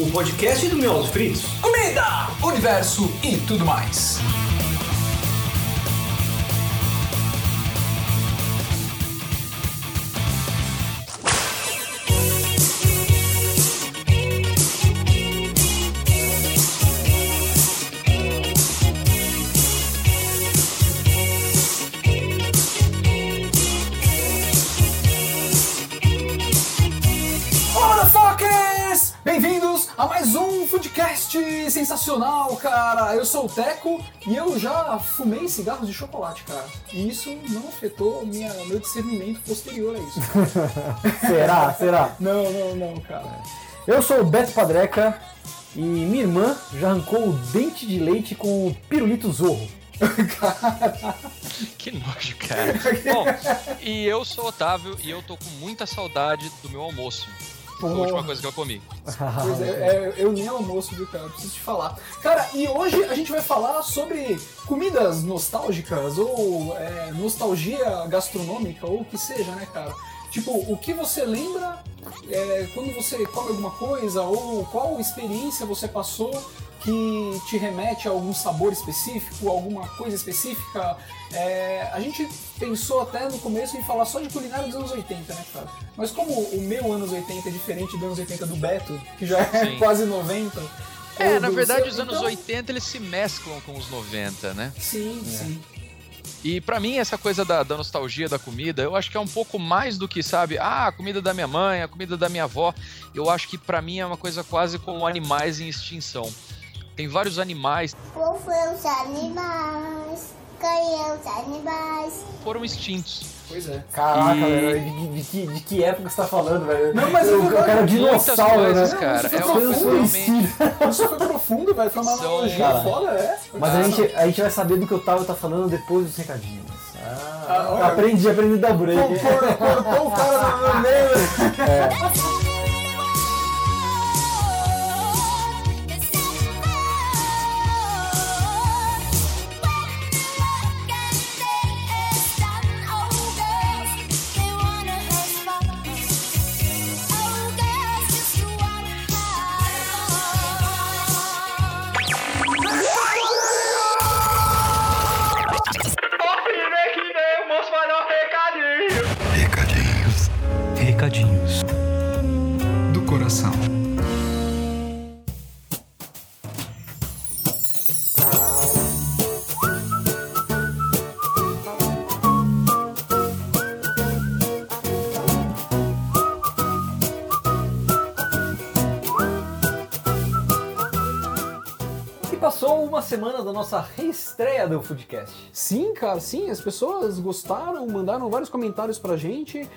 o podcast do Miolos Fritos. Comida, universo e tudo mais. Foodcast sensacional, cara! Eu sou o Teco e eu já fumei cigarros de chocolate, cara. E isso não afetou minha, meu discernimento posterior a isso. Será? Será? não, não, não, cara. Eu sou o Beto Padreca e minha irmã já arrancou o dente de leite com o pirulito zorro. Que nojo, cara. Bom, e eu sou o Otávio e eu tô com muita saudade do meu almoço. Foi a última coisa que eu comi. Pois é, é, eu nem almoço, viu, cara? Preciso te falar. Cara, e hoje a gente vai falar sobre comidas nostálgicas ou é, nostalgia gastronômica ou o que seja, né, cara? Tipo, o que você lembra é, quando você come alguma coisa ou qual experiência você passou que te remete a algum sabor específico, alguma coisa específica. É, a gente pensou até no começo em falar só de culinária dos anos 80, né, cara? Mas como o meu anos 80 é diferente dos anos 80 do Beto, que já é Sim. quase 90. É, na do verdade, seu, os anos então- 80 eles se mesclam com os 90, né? Sim, É. sim. E pra mim, essa coisa da, da nostalgia da comida, eu acho que é um pouco mais do que, sabe, ah, a comida da minha mãe, a comida da minha avó. Eu acho que pra mim é uma coisa quase como animais em extinção. Tem vários animais Qual foi os animais? É os animais? foram extintos. Pois é. Caraca, E- velho, de, de que, de que época você tá falando, velho? Não, mas eu, eu- eu quero dinossauro, coisas, né? cara. Não, É isso uma coisa realmente. Isso foi profundo, velho. Foi uma analogia foda, é. Mas a gente, a gente vai saber do que o Otávio tá falando depois dos recadinhos. Ah, Ah, olha. aprendi, aprendi da break. Cortou o cara no- meio. Recadinhos. da nossa reestreia do Foodcast. Sim, cara, sim, as pessoas gostaram, mandaram vários comentários pra gente,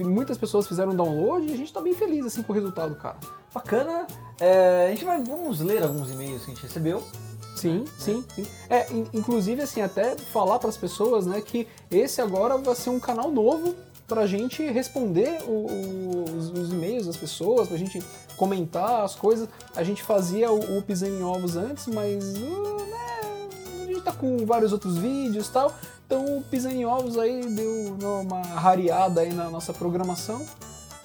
muitas pessoas fizeram download e a gente tá bem feliz assim com o resultado, cara. Bacana. É, a gente vai, vamos ler alguns e-mails que a gente recebeu. Sim, sim, sim. É, in- inclusive assim, até falar pras pessoas, né, que esse agora vai ser um canal novo pra gente responder o- o- os, os e-mails das pessoas, pra gente comentar as coisas. A gente fazia o, o Pisando em Ovos antes, mas uh, né, a gente tá com vários outros vídeos e tal. Então o Pisando em Ovos aí deu uma rareada aí na nossa programação.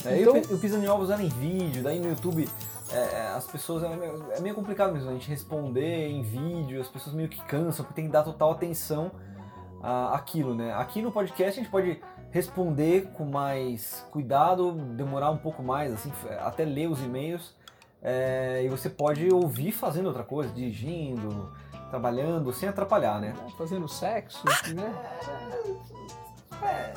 É, Então- eu pisando em ovos era em vídeo, daí no YouTube é, é, as pessoas. É meio, é meio complicado mesmo a gente responder em vídeo, as pessoas meio que cansam, porque tem que dar total atenção àquilo, né? Aqui no podcast a gente pode responder com mais cuidado, demorar um pouco mais, assim, até ler os e-mails. é, e você pode ouvir fazendo outra coisa, dirigindo, trabalhando, sem atrapalhar, né? Fazendo sexo, né? É,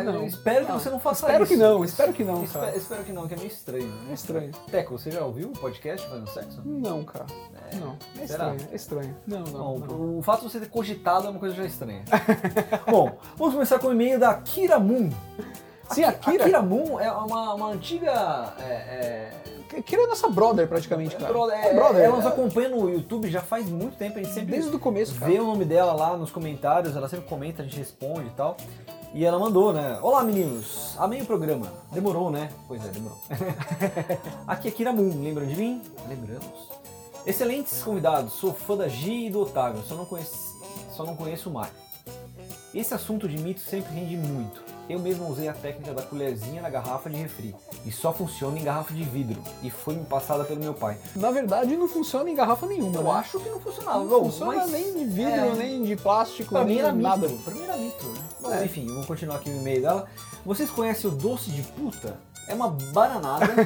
É, não. eu espero que Não. você não faça Espero isso. que não, espero que não, Espero, cara. espero que não, que é meio estranho, né? É estranho. Teco, você já ouviu o podcast fazendo sexo? Não, cara. Não. É Será? estranho, é estranho. Não, não. Bom, não. o fato de você ter cogitado é uma coisa já estranha. Bom, vamos começar com o e-mail da Kira Moon. Sim, a Kira. A Kira Moon é uma, uma antiga. É, é, Kira é nossa brother, praticamente, cara. brother, É brother. Ela nos acompanha no YouTube já faz muito tempo, a gente sempre Desde o começo, cara. vê o nome dela lá nos comentários, ela sempre comenta, a gente responde e tal. E ela mandou, né? Olá meninos, amei o programa. Demorou, né? Pois é, demorou. Aqui é Kira Moon, lembram de mim? Lembramos. Excelentes convidados, sou fã da Gi e do Otávio, só não conheço, só não conheço o Mário. Esse assunto de mitos sempre rende muito. Eu mesmo usei a técnica da colherzinha na garrafa de refri. E só funciona em garrafa de vidro. E foi me passada pelo meu pai. Na verdade, não funciona em garrafa nenhuma. Eu né? acho que não funcionava. Não Bom, funciona mas- nem de vidro, é. nem de plástico, Pra mim nem era nada. mito. Pra mim era mito, né? Bom, É. enfim, vamos continuar aqui no e-mail dela. Vocês conhecem o doce de puta? É uma bananada.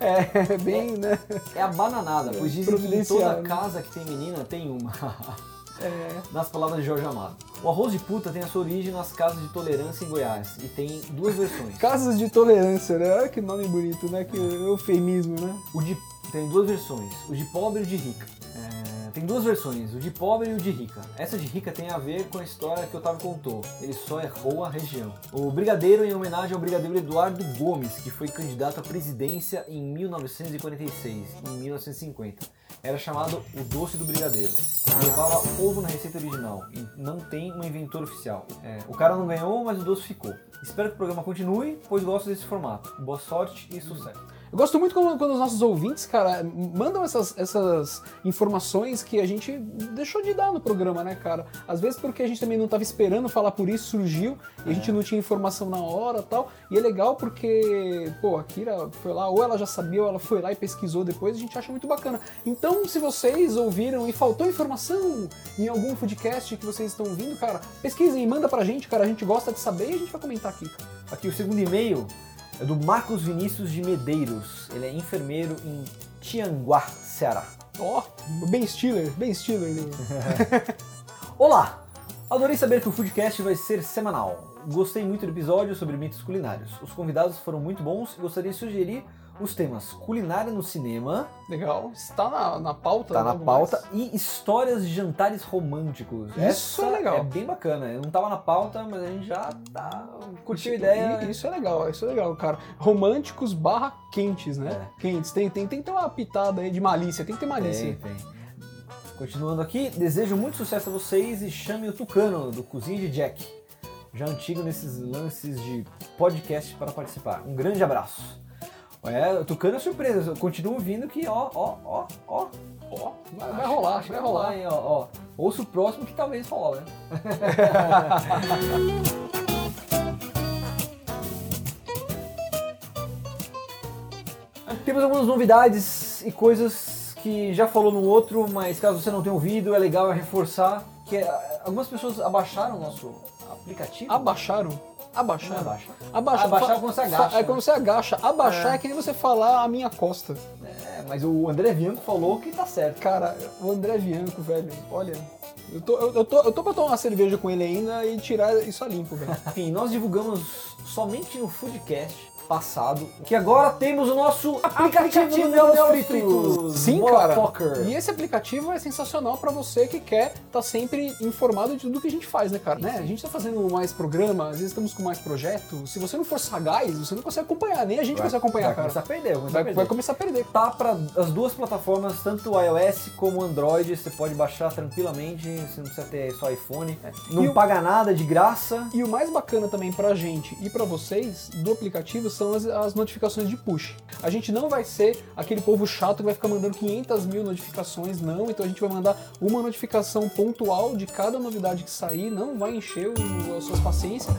É bem, né? é a bananada, pois dizem que em toda casa que tem menina tem uma. É. nas palavras de Jorge Amado. O arroz de puta tem a sua origem nas casas de tolerância em Goiás e tem duas versões. Casas de tolerância, né? Olha que nome bonito, né? Que eufemismo, né? O de tem duas versões, o de pobre e o de rica. É, tem duas versões, o de pobre e o de rica. Essa de rica tem a ver com a história que o Otávio contou. Ele só errou a região. O brigadeiro em homenagem ao brigadeiro Eduardo Gomes, que foi candidato à presidência em 1946, em 1950. Era chamado o doce do brigadeiro. Levava ovo na receita original e não tem um inventor oficial. É, o cara não ganhou, mas o doce ficou. Espero que o programa continue, pois gosto desse formato. Boa sorte e sucesso. Eu gosto muito quando, quando os nossos ouvintes, cara, mandam essas, essas informações que a gente deixou de dar no programa, né, cara? Às vezes porque a gente também não estava esperando falar por isso, surgiu, e a gente não tinha informação na hora tal. E é legal porque, pô, a Kira foi lá, ou ela já sabia, ou ela foi lá e pesquisou depois, a gente acha muito bacana. Então, se vocês ouviram e faltou informação em algum podcast que vocês estão ouvindo, cara, pesquisem e manda pra gente, cara, a gente gosta de saber e a gente vai comentar aqui. Aqui o segundo e-mail é do Marcos Vinícius de Medeiros. Ele é enfermeiro em Tianguá, Ceará. Ó, Ben Stiller, Ben Stiller. Olá! Adorei saber que o Foodcast vai ser semanal. Gostei muito do episódio sobre mitos culinários. Os convidados foram muito bons e gostaria de sugerir os temas culinária no cinema, Legal. Está na, na pauta? tá na logo pauta, mais? e histórias de jantares românticos. Isso Essa é legal. É bem bacana. Eu não tava na pauta, mas a gente já tá curtiu a ideia. Isso é legal, isso é legal, cara. Românticos barra quentes, né? É. Quentes. Tem, tem, tem que ter uma pitada aí de malícia, tem que ter malícia. Tem, tem. Continuando aqui, desejo muito sucesso a vocês e chame o Tucano, do Cozinha de Jack. Já antigo nesses lances de podcast para participar. Um grande abraço. É, o Tucano é surpresa, eu continuo ouvindo que ó, ó, ó, ó. Ó, vai, vai rolar, Acho que vai rolar. hein, ó, ó. Ouça o próximo que talvez rola, né? Temos algumas novidades e coisas que já falou no outro, mas caso você não tenha ouvido, é legal reforçar que é, algumas pessoas abaixaram o nosso aplicativo. Abaixaram? Não Abaixaram? abaixa. Abaixar, Abaixar é quando você agacha, É quando você agacha. Abaixar é. que nem você falar a minha costa. É, mas o André Bianco falou que tá certo. Cara, o André Bianco, velho, olha. Eu tô, eu, eu tô, eu tô pra tomar uma cerveja com ele ainda e tirar isso a limpo, velho. Enfim, nós divulgamos somente no Foodcast passado que agora temos o nosso aplicativo, do Neos Fritos. Sim, cara. E esse aplicativo é sensacional pra você que quer estar sempre informado de tudo que a gente faz, né, cara? Né? A gente tá fazendo mais programa, às vezes estamos com mais projetos. Se você não for sagaz, você não consegue acompanhar, nem a gente consegue acompanhar, vai cara. começar a perder, vai começar a Vai, perder. vai começar a perder. Tá para as duas plataformas, tanto o iOS como o Android, você pode baixar tranquilamente, você não precisa ter só iPhone. Não E o- paga nada, de graça. E o mais bacana também pra gente e pra vocês do aplicativo são as, as notificações de push. A gente não vai ser aquele povo chato que vai ficar mandando 500 mil notificações, não. Então a gente vai mandar uma notificação pontual de cada novidade que sair, não vai encher o, as suas paciências.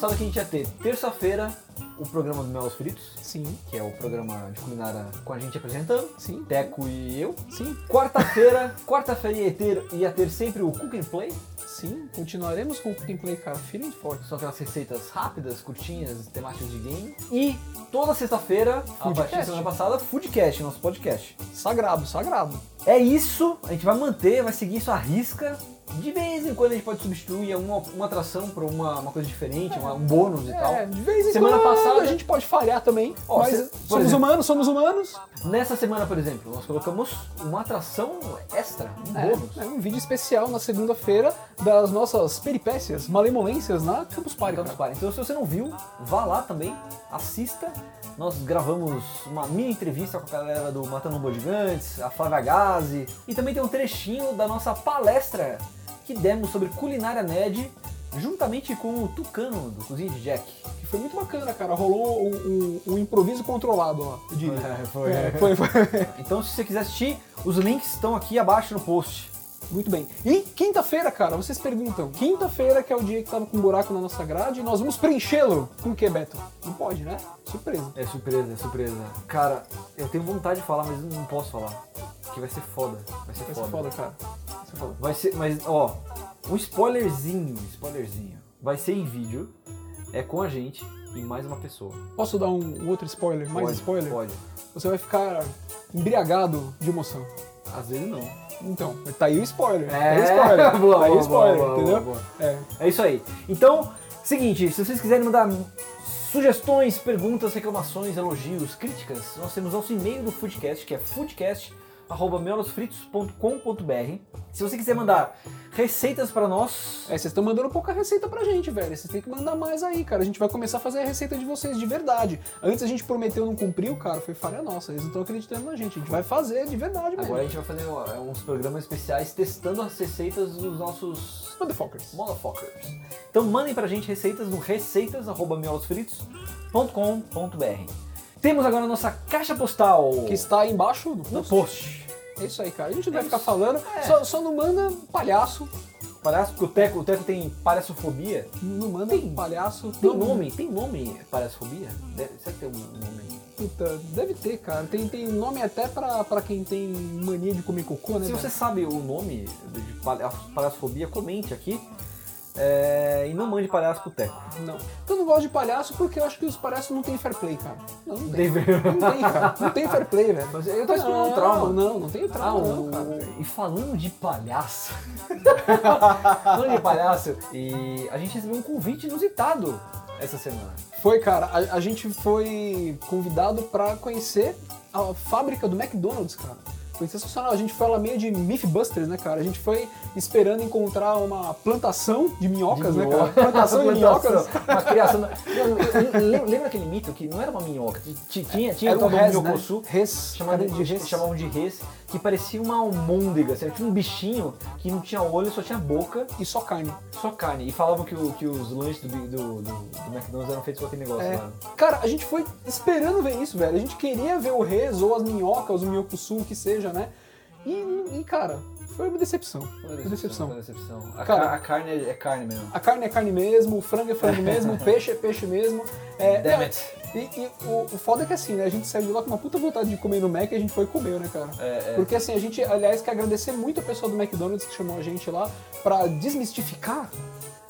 Passada que a gente ia ter terça-feira o programa do Melos Fritos, Sim, que é o programa de culinária com a gente apresentando, sim, Teco e eu. sim, Quarta-feira, quarta-feira ia ter, ia ter sempre o Cook and Play, sim. Continuaremos com o Cook and Play, cara, firme e forte. são aquelas receitas rápidas, curtinhas, temáticas de game. E toda sexta-feira, a partir da semana passada, Foodcast, nosso podcast. Sagrado, sagrado. É isso, a gente vai manter, vai seguir isso à risca. De vez em quando a gente pode substituir uma, uma atração por uma, uma coisa diferente, uma- um bônus e tal. É, de vez em Semana quando passada- a gente pode falhar também, Ó, mas por somos exemplo- humanos, somos humanos. Nessa semana, por exemplo, nós colocamos uma atração extra, um É, bônus. é um vídeo especial na segunda-feira das nossas peripécias, malemolências na Campus Party. Campus. Party. Então, se você não viu, vá lá também, assista. Nós gravamos uma mini entrevista com a galera do Matando Robô Gigantes, a Flávia Gazi, e também tem um trechinho da nossa palestra que demos sobre culinária nerd juntamente com o Tucano do Cozinha de Jack. Que foi muito bacana, cara. Rolou um, um- um improviso controlado lá, eu diria. É, foi. É, foi, foi. Então, se você quiser assistir, os links estão aqui abaixo no post. Muito bem. E quinta-feira, cara, vocês perguntam. Quinta-feira, que é o dia que tava com um buraco na nossa grade, nós vamos preenchê-lo. Com o que, Beto? Não pode, né? Surpresa. É surpresa, é surpresa. Cara, eu tenho vontade de falar, mas não posso falar. Que vai ser foda. Vai ser Vai foda. ser foda, cara. Vai ser foda. Vai ser, mas ó, um spoilerzinho, spoilerzinho. Vai ser em vídeo, é com a gente e mais uma pessoa. Posso dar um, um outro spoiler? Mais Pode, spoiler? Pode. Você vai ficar embriagado de emoção. Às vezes não. Então, tá aí o spoiler. É, tá aí o spoiler. boa, tá aí o spoiler, boa, boa, entendeu? boa. É. É isso aí. Então, seguinte, se vocês quiserem mandar sugestões, perguntas, reclamações, elogios, críticas, nós temos nosso e-mail do Foodcast, que é foodcast.melosfritos.com.br. Se você quiser mandar receitas para nós, É, vocês estão mandando pouca receita pra gente, velho. Vocês têm que mandar mais aí, cara. A gente vai começar a fazer a receita de vocês de verdade. Antes a gente prometeu não cumpriu, cara. Foi falha nossa. Eles não estão acreditando na gente. A gente vai fazer de verdade mesmo. agora a gente vai fazer ó, uns programas especiais testando as receitas dos nossos Motherfuckers. motherfuckers. Então mandem pra gente receitas no receitas.miolosfritos.com.br. Temos agora a nossa caixa postal Que está aí embaixo no no post. post. É isso aí, cara. A gente não vai ficar falando. É. Só, só não manda palhaço. Palhaço, porque o Teco, o Teco tem palhaçofobia. Não manda Tem- palhaço. Tem não, nome? Tem nome palhaçofobia? Deve, será que tem um nome? Puta, deve ter, cara. Tem, tem nome até pra, pra quem tem mania de comer cocô, né? Se velho? você sabe o nome de palha- palhaçofobia, comente aqui. É, e não mande palhaço pro Teco. Não. Eu não gosto de palhaço porque eu acho que os palhaços não têm fair play, cara. Não, não tem. Não tem, cara. Não tem fair play, velho. Mas eu tô esperando não, um trauma. Não, não tem Ah, trauma, não, o- cara. e falando de palhaço. falando de palhaço. E a gente recebeu um convite inusitado essa semana. Foi, cara. A, a gente foi convidado pra conhecer a fábrica do McDonald's, cara. Foi sensacional. A gente foi lá meio de Mythbusters, né, cara? A gente foi esperando encontrar uma plantação de minhocas, né, cara? Plantação de minhocas. Uma criação. Lembra, aquele mito que não era uma minhoca? Ti- Tinha, tinha Era um res, né? Res. Carne de, res, chamavam de res, que parecia uma almôndega. Assim, tinha um bichinho que não tinha olho, só tinha boca, E só carne. só carne. E falavam que, o- que os lanches do, do, do- do McDonald's eram feitos com aquele negócio É. lá. Cara, a gente foi esperando ver isso, velho. A gente queria ver o res ou as minhocas, o minhocuçu, o que seja, né? E, e, cara, foi uma decepção. Foi Uma decepção. foi uma decepção. A, Cara- ca- a carne é, é carne mesmo. A carne é carne mesmo, o frango é frango mesmo, o peixe é peixe mesmo. É, Damn é, it. E, e o, o foda é que assim, né? A gente saiu de lá com uma puta vontade de comer no Mac e a gente foi e comeu, né, cara? É, é. Porque assim, a gente, aliás, quer agradecer muito a pessoa do McDonald's que chamou a gente lá pra desmistificar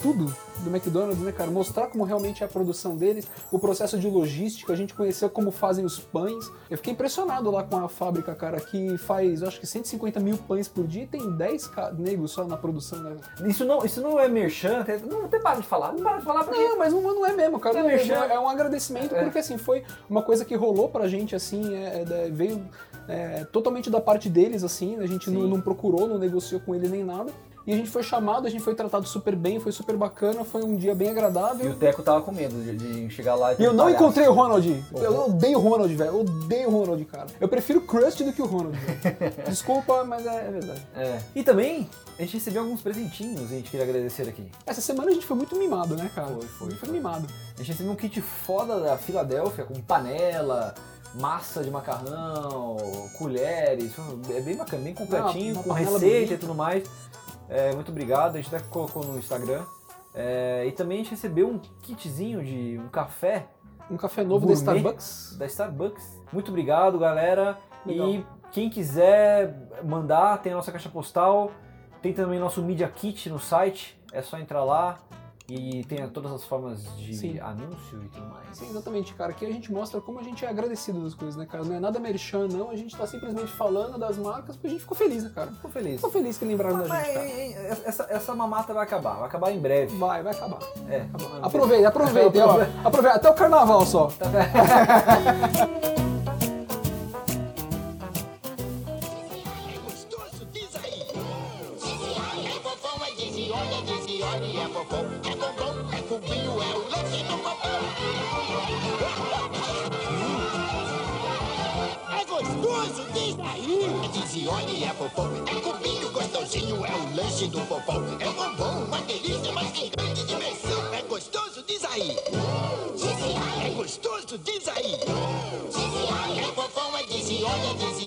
tudo do McDonald's, né, cara? Mostrar como realmente é a produção deles, o processo de logística, a gente conheceu como fazem os pães. Eu fiquei impressionado lá com a fábrica, cara, que faz, acho que 150 mil pães por dia e tem 10 ca- negros só na produção, né? Isso não, isso não é merchan, até- não tem para de falar, não para de falar porque Não, mas não, não é mesmo, cara. É Não é, merchan. é um agradecimento, É. porque assim, foi uma coisa que rolou pra gente, assim, é, é, veio é, totalmente da parte deles, assim, a gente não, não procurou, não negociou com eles nem nada. E a gente foi chamado, a gente foi tratado super bem, foi super bacana, foi um dia bem E agradável. o Teco tava com medo de, de chegar lá e E eu não encontrei o Ronald. Eu Uhum. odeio o Ronald, velho. Eu odeio o Ronald, cara. Eu prefiro o Crust do que o Ronald. Desculpa, mas é, é verdade. É. E também, a gente recebeu alguns presentinhos e a gente queria agradecer aqui. Essa semana a gente foi muito mimado, né, cara? Foi, foi, foi mimado. A gente recebeu um kit foda da Filadélfia, com panela, massa de macarrão, colheres. É bem bacana, bem completinho, com receita bonita. e tudo mais. É, muito obrigado, a gente até colocou no Instagram. É, e também a gente recebeu um kitzinho de um café Um café novo da. Starbucks. da Starbucks. Muito obrigado, galera. Legal. E quem quiser mandar, tem a nossa caixa postal. Tem também nosso Media Kit no site. É só entrar lá e tem todas as formas de Sim. anúncio e tudo mais. Sim, exatamente, cara. Aqui a gente mostra como a gente é agradecido das coisas, né, cara? Não é nada merchan, não. A gente tá simplesmente falando das marcas porque a gente ficou feliz, né, cara? Fico feliz. Ficou feliz que lembraram da Mas, gente, cara. essa, essa mamata vai acabar, vai acabar em breve. Vai, vai acabar. É. Aproveita, aproveita, ó. Aproveita até o carnaval só. É o lance do papel. Hum. É gostoso, diz é fofão. É cubinho gostosinho, é o lanche do fofão. É bombom, uma delícia, mas tem grande dimensão. É gostoso, hum. diz aí. É gostoso, hum. diz aí. É fofão, é dizione,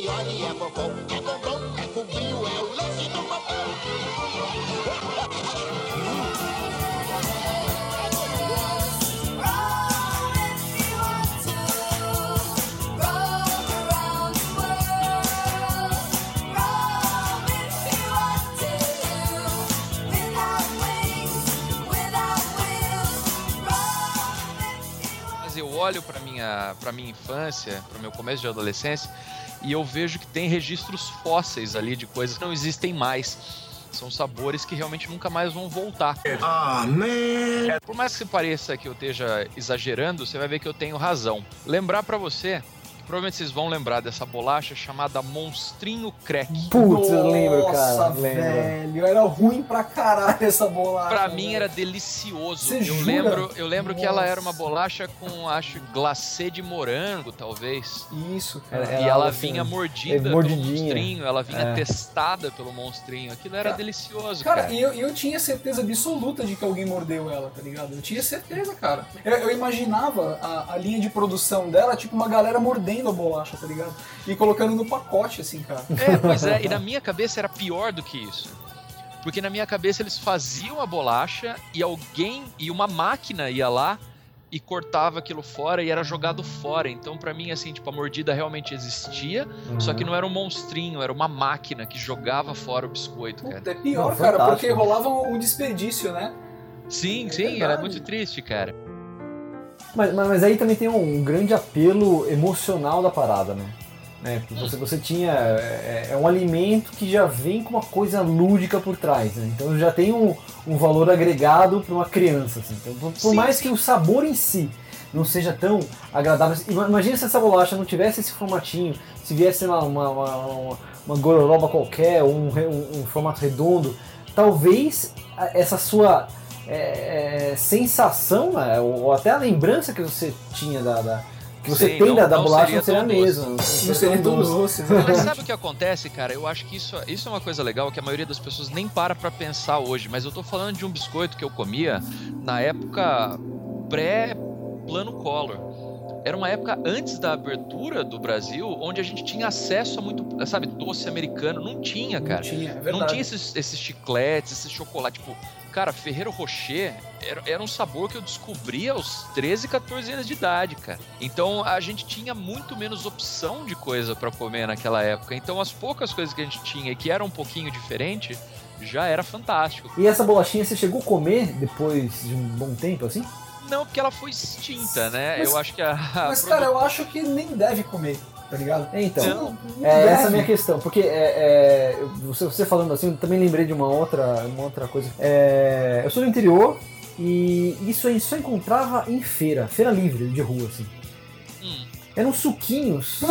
olha, é fofão. É bombom, é cubinho, é o lanche do fofão. olho para minha para minha infância, para o meu começo de adolescência, e eu vejo que tem registros fósseis ali de coisas que não existem mais. São sabores que realmente nunca mais vão voltar. Ah, man. Por mais que pareça que eu esteja exagerando, você vai ver que eu tenho razão. Lembrar pra você, provavelmente vocês vão lembrar dessa bolacha chamada Monstrinho Crack. Putz, eu lembro, cara. Nossa, velho, era ruim pra caralho essa bolacha. Pra mim velho. era delicioso. Você eu jura? lembro, eu lembro que ela Nossa. era uma bolacha com, acho, glacê de morango, talvez. Isso, cara. Era- e ela assim, vinha é, mordida pelo monstrinho, ela vinha É. testada pelo monstrinho. Aquilo era Cara, delicioso, Cara, cara. e eu, eu tinha certeza absoluta de que alguém mordeu ela, tá ligado? Eu tinha certeza, cara. Eu, eu imaginava a, a linha de produção dela, tipo uma galera mordendo a bolacha, tá ligado? E colocando no pacote, assim, cara. É, pois é, e na minha cabeça era pior do que isso. Porque na minha cabeça eles faziam a bolacha e alguém e uma máquina ia lá e cortava aquilo fora e era jogado fora. Então pra mim assim, tipo, a mordida realmente existia, Uhum. só que não era um monstrinho, era uma máquina que jogava fora o biscoito, cara. Puta, é pior, Não, cara, fantástico. porque rolava um, desperdício, né? Sim, É sim, era verdade. muito triste, cara. Mas, mas, mas aí também tem um grande apelo emocional da parada, né? né? Você, você tinha. É, é um alimento que já vem com uma coisa lúdica por trás, né? Então já tem um, um valor agregado para uma criança. Assim. Então, por, por mais que o sabor em si não seja tão agradável. Ima- Imagina se essa bolacha não tivesse esse formatinho, se viesse lá, uma, uma, uma, uma gororoba qualquer, um, um- um formato redondo, talvez essa sua é, é, sensação, né, ou, ou até a lembrança que você tinha da. da- que você Sim, tem não- da, da não bolacha seria não seria a mesma. Não seria tão doce, né? Mas sabe o que acontece, cara? Eu acho que isso, isso é uma coisa legal que a maioria das pessoas nem para pra pensar hoje. Mas eu tô falando de um biscoito que eu comia na época pré-plano Collor. Era uma época antes da abertura do Brasil, onde a gente tinha acesso a muito, sabe, doce americano. Não tinha, Não cara. tinha, é verdade. Não tinha esses, esses chicletes, esse chocolate. Tipo, cara, Ferreiro Rocher era, era um sabor que eu descobri aos 13, 14 anos de idade, cara. Então a gente tinha muito menos opção de coisa pra comer naquela época. Então as poucas coisas que a gente tinha e que eram um pouquinho diferente, já era fantástico. E essa bolachinha você chegou a comer depois de um bom tempo assim? Não, porque ela foi extinta, né? Mas- eu acho que a. a Mas, cara, eu acho que nem deve comer, tá ligado? Então. É, essa é a minha questão, porque é, é, você, você falando assim, eu também lembrei de uma outra, uma outra coisa. É, eu sou do interior e isso aí só encontrava em feira, feira livre de rua, assim. Eram suquinhos.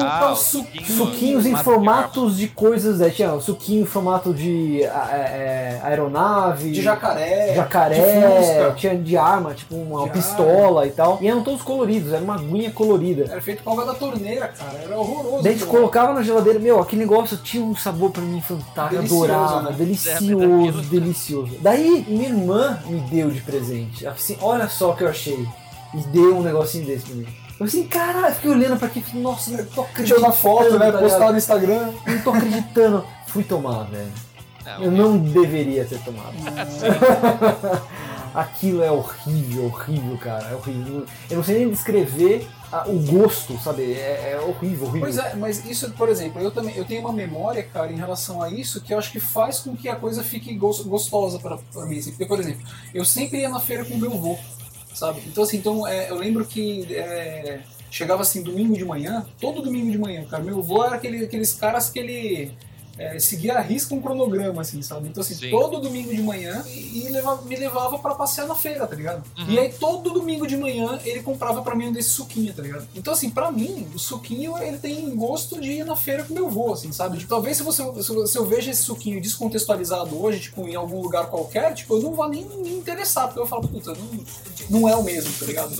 Ah, suquinho. Suquinhos em Formato de formatos de coisas, é, tinha suquinho em formato de é, é, aeronave, De jacaré, de jacaré, fusca. tinha de arma, tipo uma De pistola e tal. E eram todos coloridos, era uma aguinha colorida. Era feito com água da torneira, cara. Era horroroso. Daí a gente colocava na geladeira, meu, aquele negócio tinha um sabor pra mim fantástico, Delicioso, adorava, né? Delicioso, delicioso. Daí minha irmã me deu de presente, assim, olha só o que eu achei, e deu um negocinho desse pra mim. Eu assim, caralho, fiquei olhando pra aquilo, e falei, nossa, não tô acreditando. Tirou na foto, né? tá? Postar no Instagram. Não tô acreditando. Fui tomar, velho. Não, Eu não deveria ter tomado. Aquilo é horrível, horrível, cara. É horrível. Eu não sei nem descrever ah, o gosto, sabe? É, é horrível, horrível. Pois é, mas isso, por exemplo, eu também eu tenho uma memória, cara, em relação a isso, que eu acho que faz com que a coisa fique gos- gostosa pra, pra mim. assim. Porque, por exemplo, eu sempre ia na feira com meu avô, sabe? Então, assim, então, é, eu lembro que é, chegava assim, domingo de manhã, todo domingo de manhã, cara. Meu avô era aquele, aqueles caras que ele é, seguia a risca um cronograma, assim, sabe? Então, assim, Sim. todo domingo de manhã e, e levava- me levava pra passear na feira, tá ligado? Uhum. E aí, todo domingo de manhã, ele comprava pra mim um desse suquinho, tá ligado? Então, assim, pra mim, o suquinho, ele tem gosto de ir na feira com meu avô, assim, sabe? Tipo, talvez se, você, se eu- se eu vejo esse suquinho descontextualizado hoje, tipo, em algum lugar qualquer, tipo, eu não vou nem me interessar, porque eu falo, puta, não, não é o mesmo, tá ligado?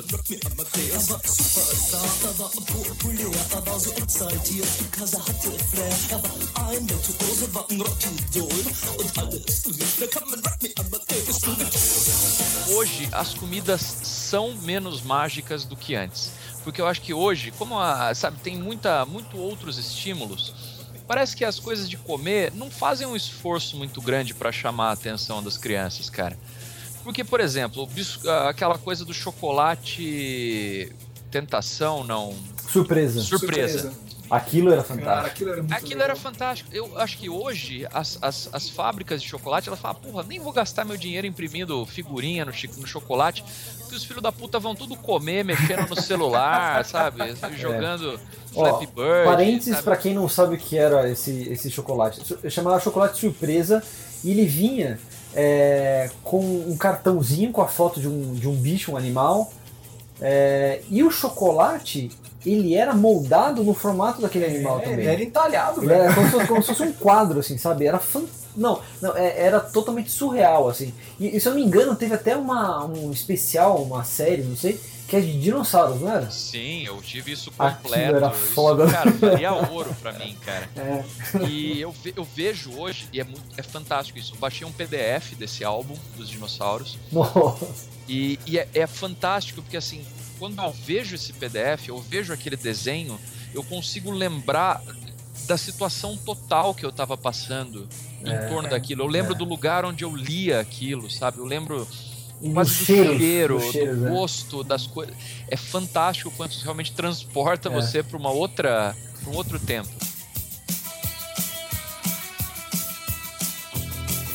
Hoje as comidas são menos mágicas do que antes. Porque eu acho que hoje, como a, sabe, tem muita, muito outros estímulos, parece que as coisas de comer não fazem um esforço muito grande para chamar a atenção das crianças, cara. Porque, por exemplo, ah, aquela coisa do chocolate tentação, não, Surpresa. surpresa. Aquilo era Cara, fantástico. aquilo era muito Aquilo era fantástico. Eu acho que hoje as, as, as fábricas de chocolate, elas falam, porra, nem vou gastar meu dinheiro imprimindo figurinha no, no chocolate, porque os filhos da puta vão tudo comer, mexendo no celular, sabe? Jogando Ó, Flappy Bird. Parênteses pra quem não sabe o que era esse, esse chocolate. Eu chamava chocolate surpresa e ele vinha é, com um cartãozinho com a foto de um, de um bicho, um animal. é, e o chocolate, ele era moldado no formato daquele animal É, também. ele era entalhado, Ele velho. era como se, fosse, como se fosse um quadro, assim, sabe? Era. Não, não é- era totalmente surreal, assim. E, se eu não me engano, teve até uma, um especial, uma série, não sei, que é de dinossauros, não era? Sim, eu tive isso Aquilo completo. era isso, foda. cara, valia ouro pra mim, cara. É. E eu, ve- eu vejo hoje, e é, muito, é fantástico isso. Eu baixei um PDF desse álbum dos dinossauros. Nossa. E, e é, é fantástico porque assim, quando eu vejo esse PDF, eu vejo aquele desenho, eu consigo lembrar da situação total que eu tava passando em É, torno daquilo. Eu lembro é. do lugar onde eu lia aquilo, sabe? Eu lembro quase do cheiro, os cheiros, do né? gosto, das coisas. É fantástico o quanto isso realmente transporta É. você para uma outra, pra um outro tempo.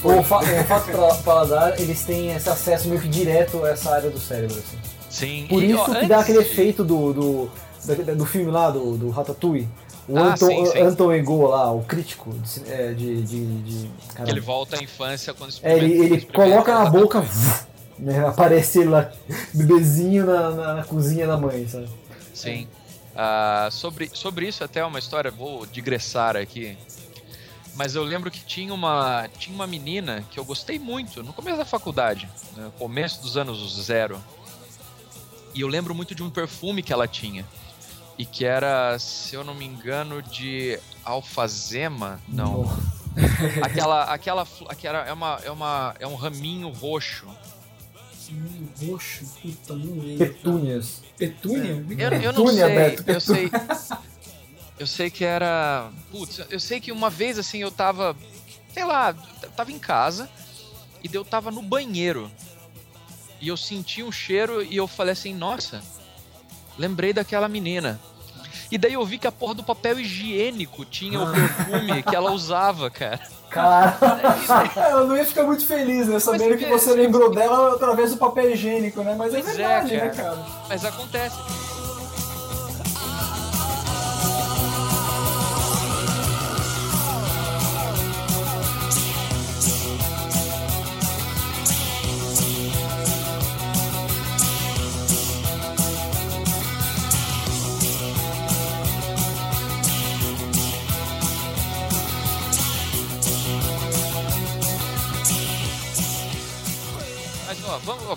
O, fa o paladar, eles têm esse acesso meio que direto a essa área do cérebro, assim. Sim. Por e, isso ó, que antes dá aquele efeito do, do, da- do filme lá, do, do Ratatouille. O Ah, Anton, sim, sim. Anton Ego lá, o crítico de, é, de, de, de- ele volta à infância quando É, ele, ele coloca na boca, né, aparece ele lá, bebezinho na, na, na cozinha da mãe, sabe? Sim. Ah, sobre, sobre isso até uma história, vou digressar aqui. Mas eu lembro que tinha uma, tinha uma menina que eu gostei muito no começo da faculdade, né, no começo dos anos zero. E eu lembro muito de um perfume que ela tinha. E que era, se eu não me engano, de alfazema. Não. Aquela, aquela, fl- aquela é, uma, é, uma, é um raminho roxo. Hum, roxo, puta, não lembro. Petúnias. Petúnia? Eu, eu não Petúnia, sei, Beto, eu sei. Eu sei que era. Putz, eu sei que uma vez assim eu tava. Sei lá, eu tava em casa e eu tava no banheiro. E eu senti um cheiro e eu falei assim, nossa, lembrei daquela menina. E daí eu vi que a porra do papel higiênico tinha o perfume que ela usava, cara. Cara, Eu não ia ficar muito feliz, né? Sabendo que que- você lembrou dela através do papel higiênico, né? Mas é Pois é, verdade, né, cara. cara? Mas acontece.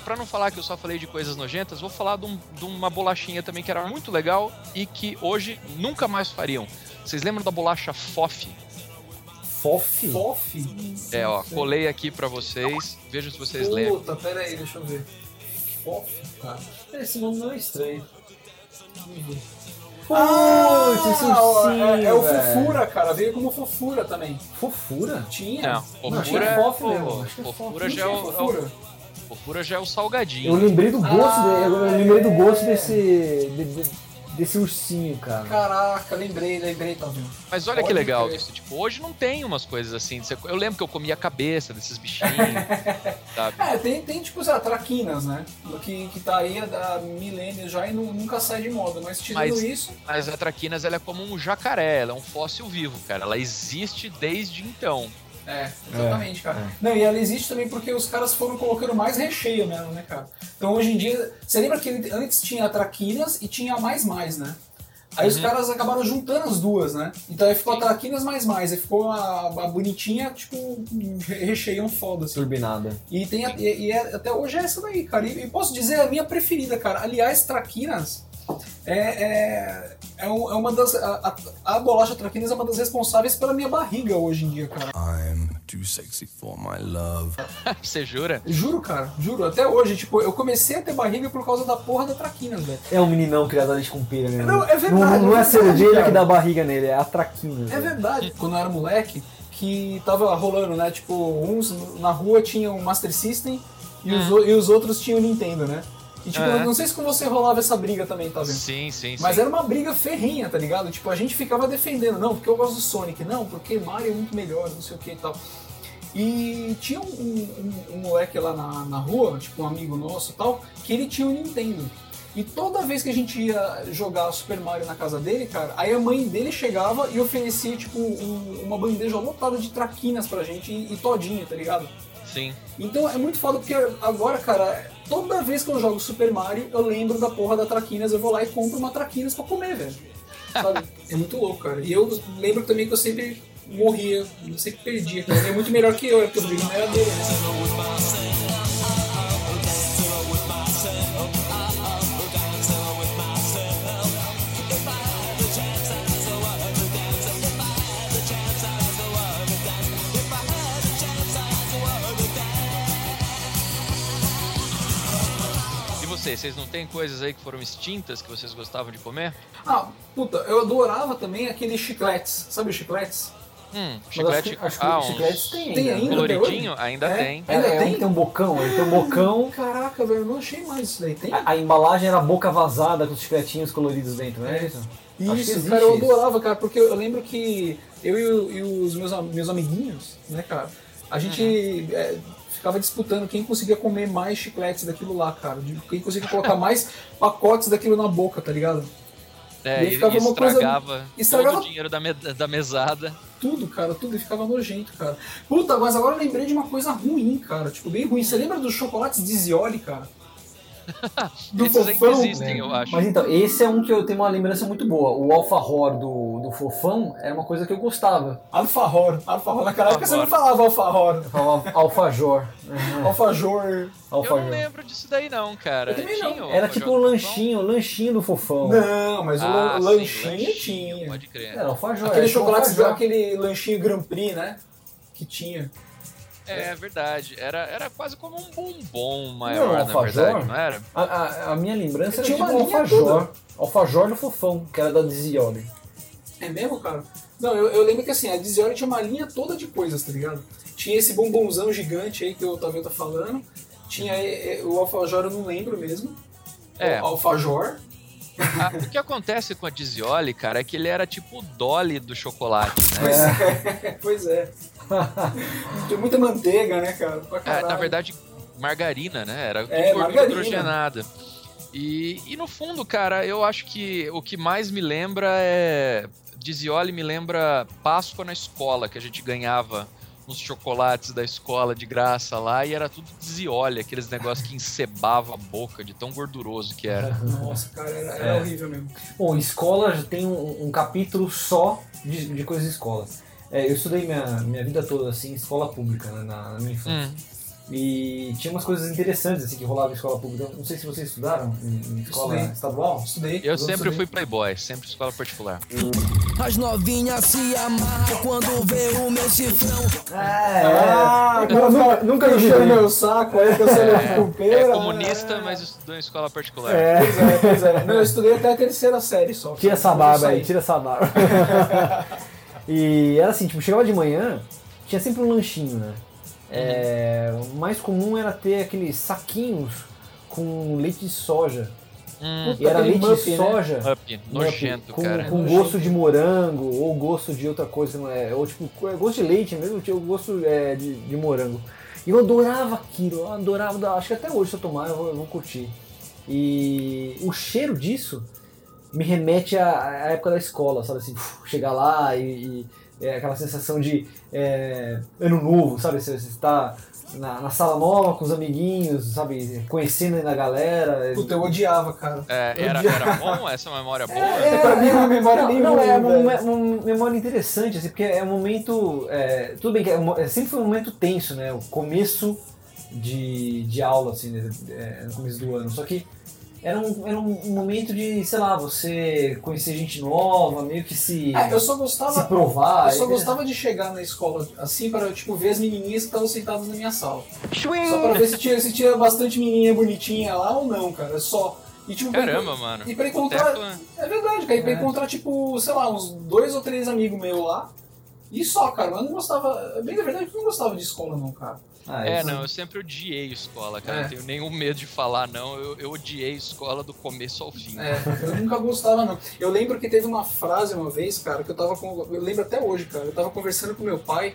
Pra não falar que eu só falei de coisas nojentas, vou falar de, um- de uma bolachinha também que era muito legal e que hoje nunca mais fariam. Vocês lembram da bolacha FOF? Fof? Fof? É, ó, colei aqui pra vocês. Vejam se vocês lembram. Puta, pera aí, deixa eu ver. Fof, cara. Esse nome não é estranho. Ah, Putz, esse é, é o fofura, cara. Veio como fofura também. Fofura? Tinha. Não, fofura, é é, fofura Não já é tinha o, é o- fofura. Fofura já é o Eu salgadinho. lembrei do gosto, Ah, de- eu lembrei do gosto é. desse, de- de- desse ursinho, cara. Caraca, lembrei, lembrei, tá vendo? Mas olha que Pode legal crer. isso. Tipo, hoje não tem umas coisas assim. Eu lembro que eu comia a cabeça desses bichinhos, sabe? É, tem, tem tipo, sei lá, traquinas, né? Que, que tá aí há milênios já e nu- nunca sai de moda. Mas tirando Mas- isso, Mas a traquinas ela é como um jacaré, ela é um fóssil vivo, cara. Ela existe desde então. É, exatamente, cara. é. Não, e ela existe também porque os caras foram colocando mais recheio nela, né, cara? Então hoje em dia, você lembra que antes tinha a Traquinas e tinha a Mais Mais, né? Aí os Uhum. caras acabaram juntando as duas, né? Então aí ficou a Traquinas mais mais, aí ficou a, a bonitinha, tipo, um recheio foda, assim. Turbinada. E, tem a- e, e é- até hoje é essa daí, cara. E, e posso dizer, é a minha preferida, cara. Aliás, Traquinas é, é, é, um- é uma das. A, a, a bolacha Traquinas é uma das responsáveis pela minha barriga hoje em dia, cara. I'm too sexy for my love. Você jura? Juro, cara, juro. Até hoje, tipo, eu comecei a ter barriga por causa da porra da traquinas, velho. É um meninão criado a leite com pera, né? Não, é verdade, Não, não é é a cerveja que dá barriga nele, é a traquina. É velho. verdade. Quando eu era moleque, que tava rolando, né? Tipo, uns na rua tinham o Master System e, os, o- e os outros tinham o Nintendo, né? E tipo, É. eu não sei se com você rolava essa briga também, tá vendo? Sim, sim, sim. Mas era uma briga ferrenha, tá ligado? Tipo, a gente ficava defendendo, não, porque eu gosto do Sonic, não, porque Mario é muito melhor, não sei o que e tal. E tinha um, um- um moleque lá na, na rua, tipo um amigo nosso e tal, que ele tinha um Nintendo. E toda vez que a gente ia jogar Super Mario na casa dele, cara, aí a mãe dele chegava e oferecia, tipo, um- uma bandeja lotada de traquinas pra gente e, e todinha, tá ligado? Sim. Então é muito foda porque agora, cara, toda vez que eu jogo Super Mario, eu lembro da porra da Traquinas, eu vou lá e compro uma Traquinas pra comer, velho. Sabe? é muito louco, cara. E eu lembro também que eu sempre morria, eu sempre perdia, cara. Ele é muito melhor que eu, é porque o Rodrigo não era dele, né? Vocês, vocês não tem coisas aí que foram extintas que vocês gostavam de comer? Ah, puta, eu adorava também aqueles chicletes. Sabe os chicletes? Hum, chiclete. acho que, acho que ah, chicletes tem Tem ainda. ainda? coloridinho? Ainda É. tem. É, Ainda é tem? tem um bocão, ele tem um bocão. Caraca, velho, eu não achei mais isso daí. Tem? A, a embalagem era boca vazada com os chicletinhos coloridos dentro, não é isso? Isso, existe cara, eu isso. adorava, cara, porque eu lembro que eu e, o- e os meus, meus amiguinhos, né, cara, a gente é, ficava disputando quem conseguia comer mais chicletes daquilo lá, cara. Quem conseguia colocar mais pacotes daquilo na boca, tá ligado? É, E e, ficava e uma coisa- estragava, estragava- todo o dinheiro da, me- da mesada. Tudo, cara, tudo, e ficava nojento, cara. Puta, mas agora eu lembrei de uma coisa ruim, cara, tipo, bem ruim. Você lembra dos chocolates de Zioli, cara? Do Esses fofão? existem, eu acho. Mas então, esse é um que eu tenho uma lembrança muito boa. O alfajor do, do fofão era uma coisa que eu gostava. Alfajor, alfajor. Naquela época você não Alfajor. falava alfajor. Eu falava alfajor. Uhum, Alfajor. Eu não alfajor. lembro disso daí não, cara. Eu também não. Tinha Era alfajor tipo um lanchinho, lanchinho do fofão. Não, mas o Ah, sim, lanchinho tinha. Pode crer. Era alfajor. Aquele era tipo chocolate, alfajor. aquele lanchinho Grand Prix, né? Que tinha. É verdade. Era, era quase como um bombom maior, Não, na alfajor? verdade, não era? A, a- a minha lembrança era Tinha tipo um alfajor. Alfajor do fofão, que era da Dizioli. É mesmo, cara? Não, eu, eu lembro que assim, a Dizioli tinha uma linha toda de coisas, tá ligado? Tinha esse bombonzão gigante aí que o Otávio tá falando. Tinha eh, eh, o alfajor, eu não lembro mesmo. É. O alfajor. Ah, o que acontece com a Dizioli, cara, é que ele era tipo o Dolly do chocolate, né? Pois é. pois é. Tinha muita manteiga, né, cara? É, na verdade, margarina, né? Era É, gordura hidrogenada. E, e no fundo, cara, eu acho que o que mais me lembra é. Dizioli me lembra Páscoa na escola, que a gente ganhava uns chocolates da escola de graça lá e era tudo Dizioli, aqueles negócios que encebava a boca de tão gorduroso que era. Nossa, cara, era, era É. horrível mesmo. Bom, escola já tem um, um capítulo só de, de coisas de escola. É, eu estudei minha, minha vida toda assim, em escola pública, né, na, na minha infância. Hum. E tinha umas coisas interessantes assim que rolavam em escola pública. Não sei se vocês estudaram em, em escola Estudei. estadual. Estudei. Eu sempre estudei. fui playboy, sempre escola particular. As novinhas se amarram quando vê o meu chifrão. Ah, nunca- nunca, nunca me encheu vi. meu saco aí que eu sou É, culpeira. é comunista, mas estudou em escola particular. Pois é, pois é. Não, eu estudei até a terceira série só. Tira essa eu barba aí, tira essa barba. e era assim, tipo, chegava de manhã, tinha sempre um lanchinho, né? É, o mais comum era ter aqueles saquinhos com leite de soja. Hum, E era leite muffin, de né? soja. up, nojento, com, cara. com Nojento. gosto de morango ou gosto de outra coisa, não é? Ou tipo, é gosto de leite mesmo, tinha o gosto é, de, de morango. E eu adorava aquilo, eu adorava, acho que até hoje se eu tomar eu vou, eu vou curtir. E o cheiro disso me remete à, à época da escola, sabe assim, chegar lá e, e é aquela sensação de é, ano novo, sabe? Você está na, na sala nova com os amiguinhos, sabe? Conhecendo ainda a galera. Puta, eu odiava, cara. É, Eu era, odiava. era bom? Essa é uma memória boa? É, Pra mim é uma memória não, não, é uma, uma memória interessante, assim, porque é um momento. é, tudo bem que é, é sempre foi um momento tenso, né? O começo de, de aula, assim, né, é, no começo do ano. Só que era um, era um momento de, sei lá, você conhecer gente nova, meio que se, É, eu só gostava. se provar. Eu só e- gostava de chegar na escola assim para tipo ver as menininhas que estavam sentadas na minha sala. Só para ver se tinha, se tinha bastante menininha bonitinha lá ou não, cara. Só. E, tipo, pra- Caramba, mano. E pra encontrar. Boteco, É verdade, cara. E pra É. encontrar, tipo, sei lá, uns dois ou três amigos meus lá. E só, cara. Eu não gostava. Bem na verdade, eu não gostava de escola, não, cara. Ah, É, isso- não, eu sempre odiei escola, cara. É. Não tenho nenhum medo de falar, não. Eu, eu odiei escola do começo ao fim. É, eu nunca gostava, não. Eu lembro que teve uma frase uma vez, cara, que eu tava com. Eu lembro até hoje, cara. Eu tava conversando com meu pai,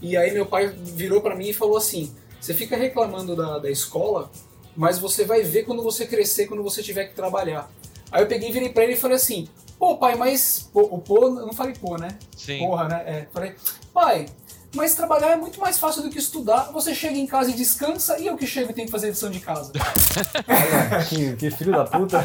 e aí meu pai virou pra mim e falou assim: Você fica reclamando da, da escola, mas você vai ver quando você crescer, quando você tiver que trabalhar. Aí eu peguei, virei pra ele e falei assim: Pô, pai, mas. Pô, o pô, eu não falei pô, né? Sim. Porra, né? É. Falei, pai, mas trabalhar é muito mais fácil do que estudar. Você chega em casa e descansa, e eu que chego e tenho que fazer lição de casa. que, que filho da puta.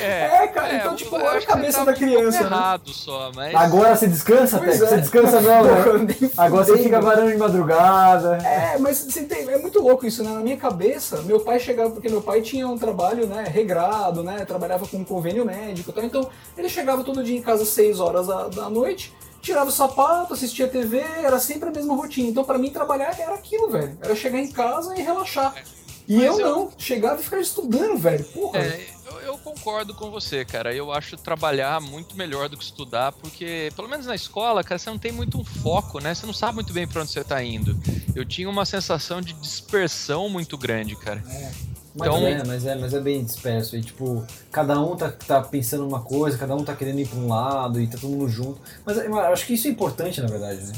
É, cara, então, eu- tipo, olha a você cabeça tá da um criança, né? errado só, mas... Agora você descansa, Teco? é. Você descansa não, né? Agora você fica varando de madrugada. É, mas você tem, é muito louco isso, né? Na minha cabeça, meu pai chegava, porque meu pai tinha um trabalho, né, regrado, né? Trabalhava com um convênio médico e tal. Então, ele chegava todo dia em casa às 6 horas da, da noite, tirava o sapato, assistia TV, era sempre a mesma rotina. Então, pra mim, trabalhar era aquilo, velho. Era chegar em casa e relaxar. E eu, eu- não, chegava e ficava estudando, velho. Porra. É, eu, eu concordo com você, cara. Eu acho trabalhar muito melhor do que estudar, porque, pelo menos na escola, cara, você não tem muito um foco, né? Você não sabe muito bem pra onde você tá indo. Eu tinha uma sensação de dispersão muito grande, cara. Mas Então- é, mas é, mas é bem disperso. E tipo, cada um tá, tá pensando uma coisa, cada um tá querendo ir pra um lado e tá todo mundo junto. Mas eu acho que isso é importante, na verdade, né?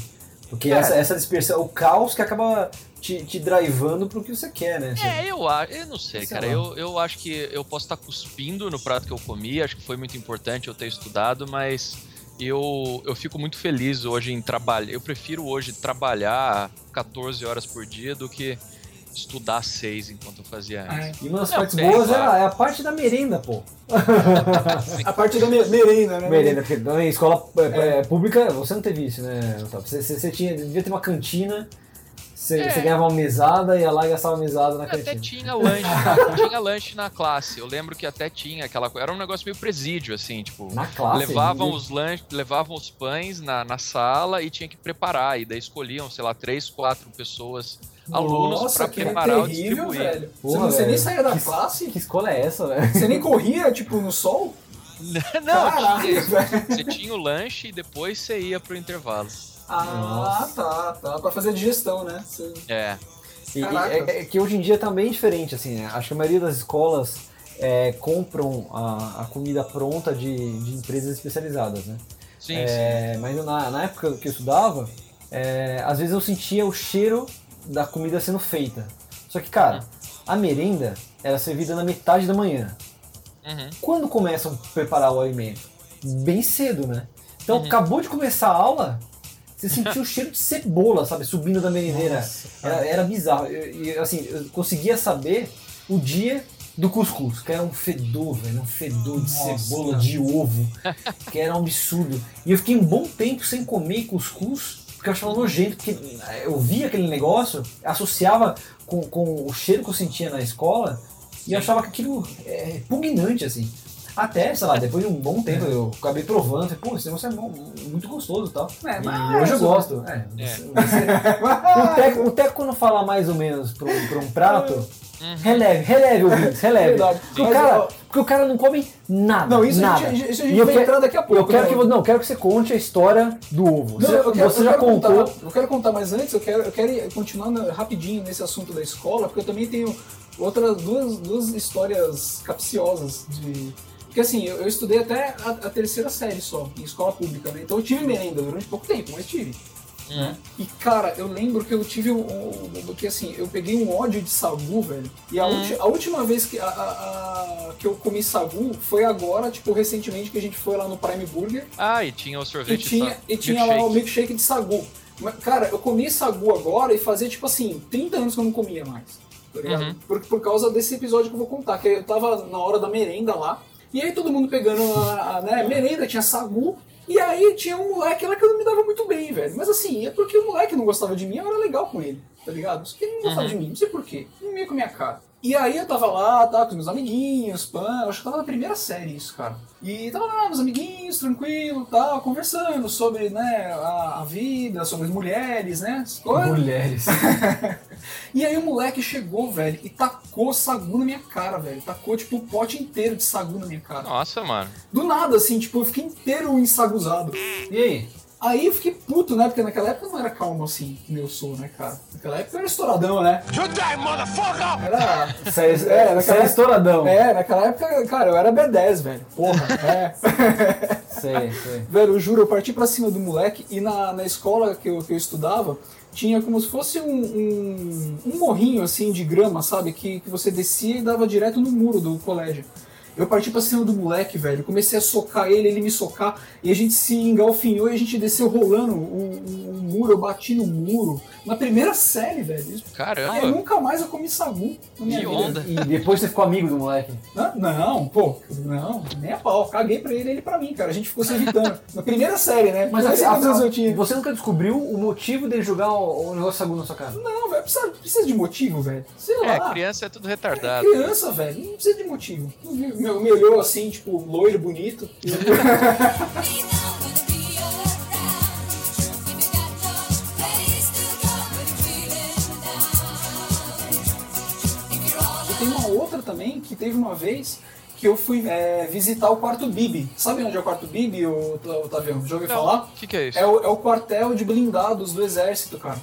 Porque É. essa, essa dispersão, o caos que acaba te, te drivando pro que você quer, né? É, eu acho, eu não sei, Sei cara. lá. Eu, eu acho que eu posso estar cuspindo no prato que eu comi, acho que foi muito importante eu ter estudado, mas eu, eu fico muito feliz hoje em trabalhar. Eu prefiro hoje trabalhar 14 horas por dia do que estudar 6 enquanto eu fazia É. antes. E uma das partes boas claro. é, a, é a parte da merenda, pô. A parte da me- merenda, né? Merenda, porque também escola é, é, pública, você não teve isso, né? Otávio? Você, você, você tinha, devia ter uma cantina, você, É. você ganhava uma mesada, ia lá e gastava mesada na Até cantina. tinha lanche, tinha lanche na classe. Eu lembro que até tinha aquela coisa. Era um negócio meio presídio, assim, tipo. Na classe? levavam os lanches, levavam os pães na, na sala e tinha que preparar. E daí escolhiam, sei lá, três, quatro pessoas, alunos, Nossa, pra que preparar ou terrível, distribuir. velho. Porra, você, não- você nem velho. saía da Que- classe? Que escola é essa, velho? Você nem corria, tipo, no sol? Não, Caralho, velho. Você tinha o lanche e depois você ia pro intervalo. Ah, Nossa. tá, tá. Pra fazer digestão, né? Você- É. E, e é, é que hoje em dia tá bem diferente, assim, né? Acho que a maioria das escolas é, compram a, a comida pronta de, de empresas especializadas, né? Sim, É, mas na, na época que eu estudava, é, às vezes eu sentia o cheiro da comida sendo feita. Só que, cara, a merenda era servida na metade da manhã. Uhum. Quando começam a preparar o alimento? Bem cedo, né? Então, Uhum. acabou de começar a aula, você sentiu o cheiro de cebola, sabe? Subindo da merendeira. Era, era bizarro. Eu- assim, eu conseguia saber o dia do cuscuz, que era um fedor, velho. Um fedor de Nossa. cebola, de ovo, que era um absurdo. E eu fiquei um bom tempo sem comer cuscuz, porque eu achava nojento, porque eu via aquele negócio, associava com, com o cheiro que eu sentia na escola, e eu achava que aquilo é repugnante, assim. Até, sei lá, depois de um bom tempo eu acabei provando, pô, esse negócio é bom, muito gostoso e tal. É, e hoje eu gosto. É, É. você- você- o, teco, o teco quando fala mais ou menos pra um, pra um prato, Uhum. releve, releve ouvintes, releve. Verdade. Porque, o cara, porque o cara não come nada. Não, isso a nada. gente- isso a gente eu vai quero- entrar daqui a pouco. Eu quero né? que, não, quero que você conte a história do ovo. Não, Você, eu quero, você eu já contou. Contar, eu quero contar, mas antes eu quero, eu quero ir continuando rapidinho nesse assunto da escola, porque eu também tenho outras duas, duas histórias capciosas de. Porque assim, eu, eu estudei até a, a terceira série só, em escola pública, né? Então eu tive merenda durante pouco tempo, mas tive. Uhum. E cara, eu lembro que eu tive um. um- que assim, eu peguei um ódio de sagu, velho. E a, Hum. ulti- a última vez que, a- a- a- que eu comi sagu foi agora, tipo, recentemente que a gente foi lá no Prime Burger. Ah, e tinha o E sorvete tinha, sa- e tinha lá o milkshake. de sagu. Mas, cara, eu comi sagu agora e fazia, tipo assim, 30 anos que eu não comia mais. Tá? Uhum. Por, por causa desse episódio que eu vou contar. Que eu tava na hora da merenda lá. E aí todo mundo pegando a, a, né, merenda, tinha sagu. E aí tinha um moleque lá que eu não me dava muito bem, velho. Mas assim, é porque o moleque não gostava de mim, eu era legal com ele, tá ligado? Só que ele não gostava Uhum. de mim, não sei porquê. Não ia com a minha cara. E aí eu tava lá, tava com os meus amiguinhos, pã, eu acho que tava na primeira série isso, cara. E tava lá, meus amiguinhos, tranquilo, tal, conversando sobre, né, a, a vida, sobre as mulheres, né, as coisas. Mulheres. E aí o moleque chegou, velho, e tacou sagu na minha cara, velho. Tacou, tipo, o pote inteiro de sagu na minha cara. Nossa, mano. Do nada, assim, tipo, eu fiquei inteiro ensaguzado. E aí? Aí eu fiquei puto, né? Porque naquela época eu não era calmo assim, que nem eu sou, né, cara? Naquela época eu era estouradão, né? Era. Você é, É, você é naquela- estouradão. É, naquela época, cara, eu era B10, velho. Porra, é. Sei, sei. Velho, eu juro, eu parti pra cima do moleque e na, na escola que eu, que eu estudava tinha como se fosse um, um, um morrinho assim de grama, sabe? Que, que você descia e dava direto no muro do colégio. Eu parti pra cima do moleque, velho. Comecei a socar ele, ele me socar. E a gente se engalfinhou e a gente desceu rolando o, o- o muro. Eu bati no muro. Na primeira série, velho. Isso- Aí Caramba. nunca mais eu comi sagu na minha Que vida. onda. E depois você ficou amigo do moleque. Não, não, pô, não, nem a pau. Caguei pra ele, ele pra mim, cara. A gente ficou se evitando. Na primeira série, né? Mas eu tinha. você nunca descobriu o motivo dele jogar o, o negócio sagu na sua cara? Não, velho, precisa, precisa de motivo, velho. Sei É, lá. criança é tudo É retardado. criança, velho, não precisa de motivo. Me, me, me olhou assim, tipo, loiro, bonito. Eu tenho uma outra também que teve uma vez que eu fui é, visitar o quarto Bibi. Sabe onde é o quarto Bibi, Otavião? Já ouviu falar? O que, que é isso? É o, é o quartel de blindados do exército, cara.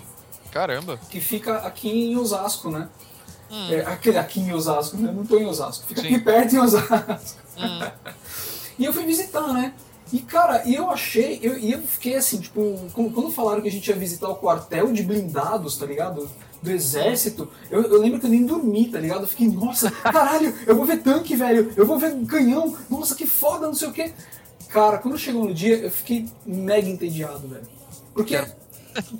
Caramba. Que fica aqui em Osasco, né? Hum. É, aquele aqui em Osasco, né? Não tô em Osasco. Fica Sim. aqui perto em Osasco. Hum. E eu fui visitar, né? E, cara, e eu achei, eu, eu fiquei assim, tipo, quando, quando falaram que a gente ia visitar o quartel de blindados, tá ligado? Do exército, eu, eu lembro que eu nem dormi, tá ligado? Eu fiquei, nossa, caralho, eu vou ver tanque, velho, eu vou ver canhão, nossa, que foda, não sei o quê. Cara, quando chegou no dia, eu fiquei mega entediado, velho. Porque,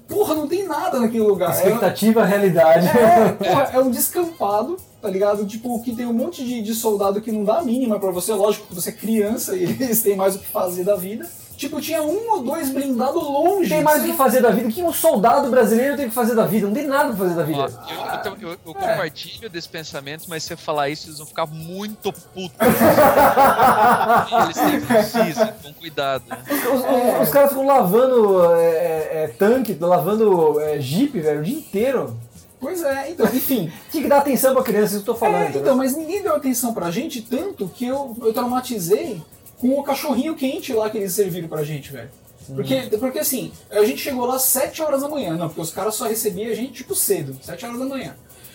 porra, não tem nada naquele lugar. É- Expectativa, realidade. é, porra, é um descampado, tá ligado? Tipo, que tem um monte de, de soldado que não dá a mínima pra você. Lógico que você é criança e eles têm mais o que fazer da vida. Tipo, tinha um ou dois blindados longe. Tem mais o que fazer da vida. O que um soldado brasileiro tem que fazer da vida? Não tem nada pra fazer da Ó, vida. eu, eu tam- eu- eu É. compartilho desse pensamento, mas se você falar isso, eles vão ficar muito putos. eles têm precisa, com cuidado. né? Os, os- os caras ficam lavando é, é, é, tanque, lavando é, jeep, velho, o dia inteiro. Pois é, então, enfim. Tinha que dar atenção pra criança, isso que eu tô falando. É, então, mas ninguém deu atenção pra gente, tanto que eu, eu traumatizei com o cachorrinho quente lá que eles serviram pra gente, velho. Porque, porque assim, a gente chegou lá às 7 horas da manhã, não, porque os caras só recebiam a gente tipo cedo, 7 horas da manhã.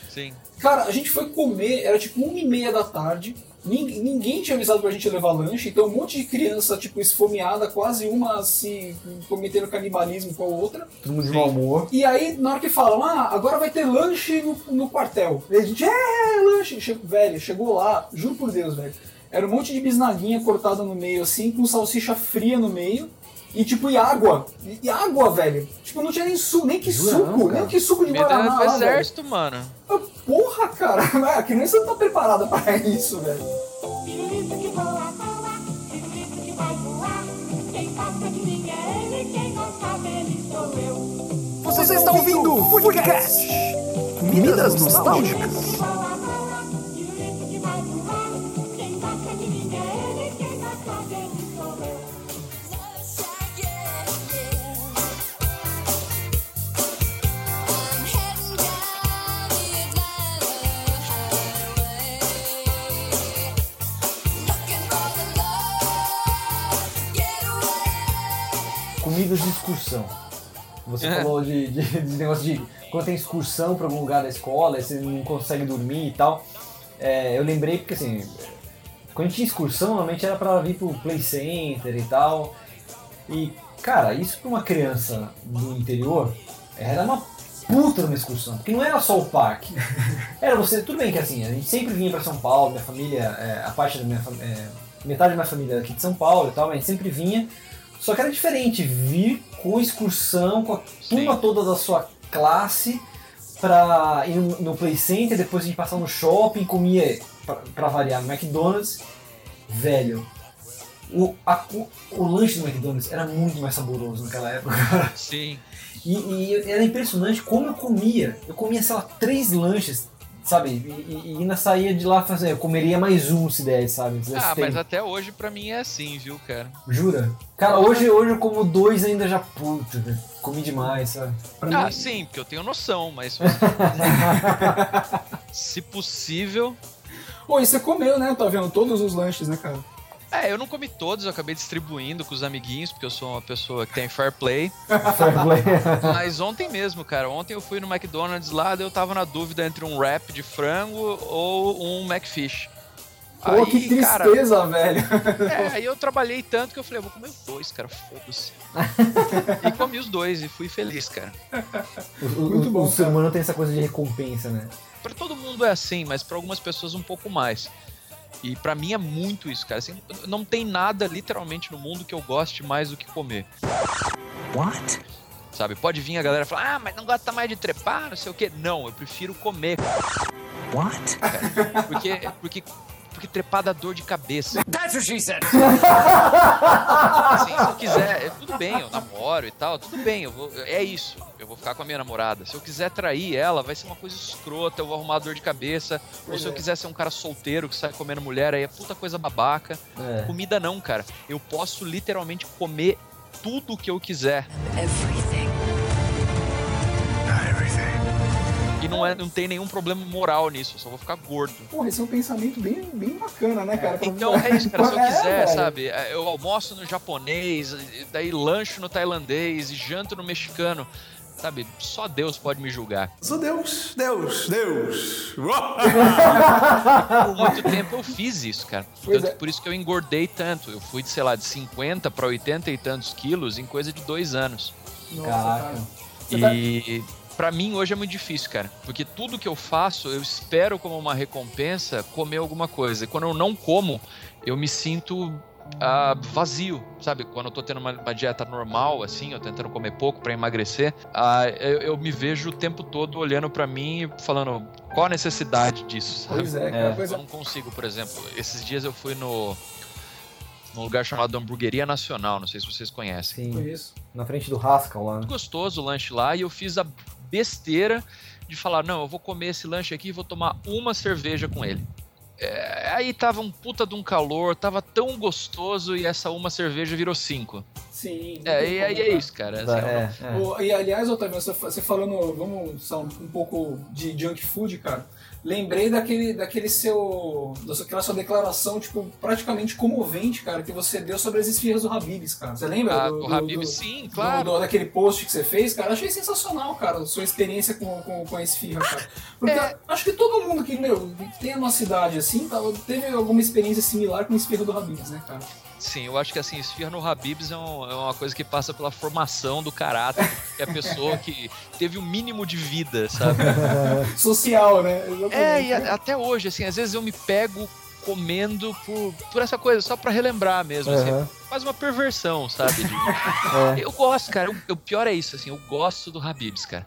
Sim. Cara, a gente foi comer, era tipo uma e meia da tarde. Ninguém, ninguém tinha avisado pra gente levar lanche, então um monte de criança, tipo, esfomeada, quase uma se cometendo canibalismo com a outra. Todo mundo de mau humor. E aí, na hora que falam, ah, agora vai ter lanche no, no quartel. E a gente, é, lanche. Che- velho, chegou lá, juro por Deus, velho. Era um monte de bisnaguinha cortada no meio, assim, com salsicha fria no meio. E tipo, e água. E, e água, velho. Tipo, não tinha nem suco, nem que suco, não, nem que suco de Medo Guaraná do lá, velho. exército, mano. Ah, Porra, cara, a criança não tá preparada pra isso, velho. Pirulito que voa, voa, pirulito que vai voar. Quem gosta de mim é ele, quem gosta dele sou eu. Você está ouvindo o Foodcast. Comidas nostálgicas. De excursão. Você É. falou de, de, de negócio de quando tem excursão pra algum lugar da escola, você não consegue dormir e tal. É, eu lembrei porque assim, quando tinha excursão, normalmente era pra vir pro play center e tal. E, cara, isso pra uma criança do interior era uma puta uma excursão. Porque não era só o parque. Era você, tudo bem que assim, a gente sempre vinha pra São Paulo, minha família, é, a parte da minha família, metade da minha família era aqui de São Paulo e tal, mas a gente sempre vinha. Só que era diferente vir com excursão, com a turma toda da sua classe, pra ir no, Play Center, depois a gente passava no shopping, comia, pra, pra variar, no McDonald's. Velho, o, a- o, o lanche do McDonald's era muito mais saboroso naquela época. Sim. E, e era impressionante como eu comia. Eu comia, sei lá, três lanches sabe, e, e ainda saía de lá fazendo, eu comeria mais um se der, sabe? Se Ah, mas até hoje pra mim é assim, viu, cara? Jura? Cara, hoje, hoje eu como dois ainda já, puta, velho, comi demais, sabe? Pra Ah, mim, sim, porque eu tenho noção, mas. Se possível. Pô, e você comeu, né? Tá vendo todos os lanches, né, cara? É, eu não comi todos, eu acabei distribuindo com os amiguinhos, porque eu sou uma pessoa que tem fair play. Fair play. Mas ontem mesmo, cara, ontem eu fui no McDonald's lá, daí eu tava na dúvida entre um wrap de frango ou um McFish. Pô, que cara, tristeza, velho. é, aí eu trabalhei tanto que eu falei, eu vou comer os dois, cara, foda-se. e comi os dois e fui feliz, cara. O, Muito o- bom, o ser cara. humano tem essa coisa de recompensa, né? Pra todo mundo é assim, mas pra algumas pessoas um pouco mais. E pra mim é muito isso, cara. Assim, não tem nada literalmente no mundo que eu goste mais do que comer. What? Sabe? Pode vir a galera falar, ah, mas não gosta mais de trepar, não sei o quê. Não, eu prefiro comer, What? cara. Porque, porque, porque trepar dá dor de cabeça. That's what she said. Assim, se eu quiser, é, tudo bem, eu namoro e tal, tudo bem, eu vou, é isso. Eu vou ficar com a minha namorada. Se eu quiser trair ela, vai ser uma coisa escrota, eu vou arrumar dor de cabeça. Ou se eu é. quiser ser um cara solteiro que sai comendo mulher, aí é puta coisa babaca. É. Comida não, cara. Eu posso literalmente comer tudo que eu quiser. Everything. E não, é, não tem nenhum problema moral nisso, eu só vou ficar gordo. Porra, esse é um pensamento bem, bem bacana, né, cara? Pra- Então é isso, cara. Se eu É, quiser, velho. sabe? Eu almoço no japonês, daí lancho no tailandês e janto no mexicano. Sabe? Só Deus pode me julgar. Sou Deus, Deus, Deus. Por muito tempo eu fiz isso, cara. Tanto é. por isso que eu engordei tanto. Eu fui de, sei lá, de 50 para 80 e tantos quilos em coisa de dois anos. Nossa, Caraca. cara. Você tá- E pra mim hoje é muito difícil, cara. Porque tudo que eu faço, eu espero como uma recompensa comer alguma coisa. E quando eu não como, eu me sinto ah, vazio, sabe? Quando eu tô tendo uma, uma dieta normal, assim, eu tentando comer pouco pra emagrecer, ah, eu, eu me vejo o tempo todo olhando pra mim e falando qual a necessidade disso, sabe? Pois é. É. Pois Eu é. não consigo, por exemplo, esses dias eu fui no num lugar chamado Hamburgueria Nacional, não sei se vocês conhecem. Sim, Conheço. na frente do Haskell lá. né? gostoso o lanche lá e eu fiz a besteira de falar, não, eu vou comer esse lanche aqui e vou tomar uma cerveja com ele. É, aí tava um puta de um calor, tava tão gostoso e essa uma cerveja virou cinco. Sim. É, e aí é isso, cara. assim, É, é. Ô, e aliás, Otávio, você, você falando, vamos só um, um pouco de junk food, cara. Lembrei daquele, daquele seu. daquela sua declaração, tipo, praticamente comovente, cara, que você deu sobre as esfirras do Habibs, cara. Você lembra? Ah, do, o do- Habib, do- sim, do- claro. do- daquele post que você fez, cara, achei sensacional, cara, a sua experiência com, com, com a esfirra, cara. Porque É. acho que todo mundo que, meu, que tem a nossa idade assim, tá, teve alguma experiência similar com a esfirra do Habibs, né, cara? Sim, eu acho que assim, esfirra no Habibs é, um- é uma coisa que passa pela formação do caráter, que é a pessoa que teve o mínimo de vida, sabe? Social, né? Exatamente. É, e a- até hoje, assim, às vezes eu me pego comendo por, por essa coisa, só pra relembrar mesmo, assim, Aham. faz uma perversão, sabe? de- É. Eu gosto, cara, o- o pior é isso, assim, eu gosto do Habibs, cara.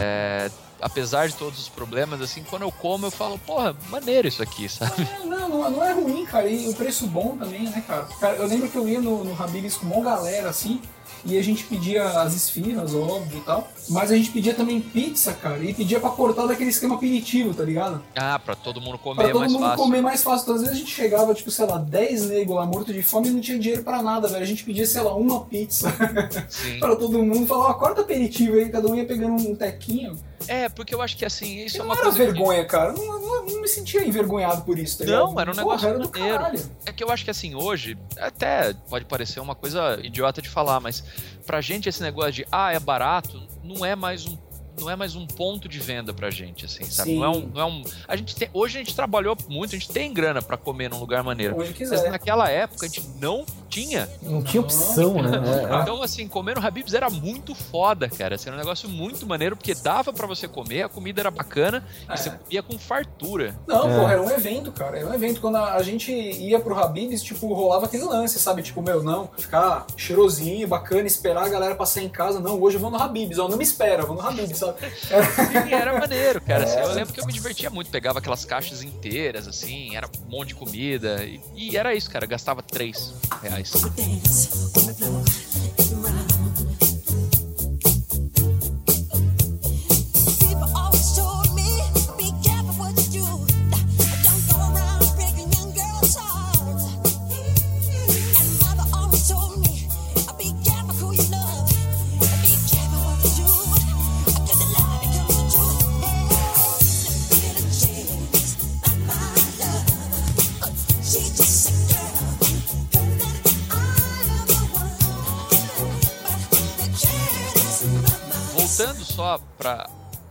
É, apesar de todos os problemas, assim, quando eu como eu falo, porra, maneiro isso aqui, sabe? É, Não, não, não é ruim, cara. E o preço bom também, né, cara? Cara, eu lembro que eu ia no, no Habib's com uma galera, assim, e a gente pedia as esfirras, óbvio e tal. Mas a gente pedia também pizza, cara, e pedia pra cortar daquele esquema aperitivo, tá ligado? Ah, pra todo mundo Pra comer todo mais mundo fácil. comer mais fácil. Então, às vezes a gente chegava, tipo, sei lá, 10 negros lá morto de fome e não tinha dinheiro pra nada, velho. A gente pedia, sei lá, uma pizza pra todo mundo. Falava, corta aperitivo aí, cada um ia pegando um tequinho. É, porque eu acho que assim, isso é não uma era coisa que- vergonha, cara. Não, não- não me sentia envergonhado por isso, tá Não, ligado? era um Porra, negócio era do maneiro. É que eu acho que assim, hoje, até pode parecer uma coisa idiota de falar, mas pra gente esse negócio de ah, é barato, não é mais um não é mais um ponto de venda pra gente, assim, sabe? Sim. Não é um, não é um. A gente tem, hoje a gente trabalhou muito, a gente tem grana pra comer num lugar maneiro. Hoje Mas quiser. naquela época a gente não tinha. Não tinha opção, né? É, é. Então, assim, comer no Habib's era muito foda, cara. Assim, era um negócio muito maneiro, porque dava pra você comer, a comida era bacana É. e você comia com fartura. Não, É. porra, era um evento, cara. Era um evento. Quando a, a gente ia pro Habib's, tipo, rolava aquele lance, sabe? Tipo, meu, não, ficar cheirosinho, bacana, esperar a galera passar em casa. Não, hoje eu vou no Habib's. Ó, não me espera, eu vou no Habib's, sabe? Era- E era maneiro, cara. assim, É. eu lembro que eu me divertia muito, pegava aquelas caixas inteiras, assim, era um monte de comida. E, e era isso, cara. Gastava 3 reais. People só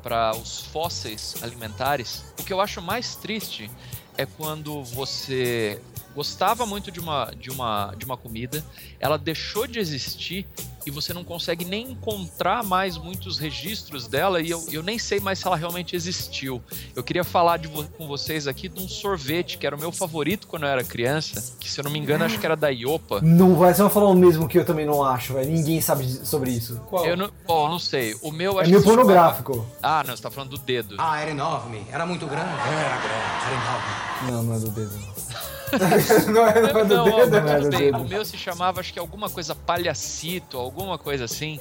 para os fósseis alimentares, o que eu acho mais triste é quando você gostava muito de uma, de uma, de uma comida, ela deixou de existir e você não consegue nem encontrar mais muitos registros dela e eu, eu nem sei mais se ela realmente existiu. Eu queria falar de vo- com vocês aqui de um sorvete que era o meu favorito quando eu era criança, que se eu não me engano acho que era da Iopa. Não vai, você vai falar o mesmo que eu também não acho, velho. Ninguém sabe sobre isso. Qual? Eu não, bom, não sei. O meu É chamava- pornográfico. Ah, não, você tá falando do dedo. Ah, era enorme. Era muito grande. Era grande. Era enorme. Não, não é do dedo. não. não é, não é do Não, dedo? não é do tem. dedo. O meu se chamava, acho que alguma coisa palhacito, alguma coisa assim.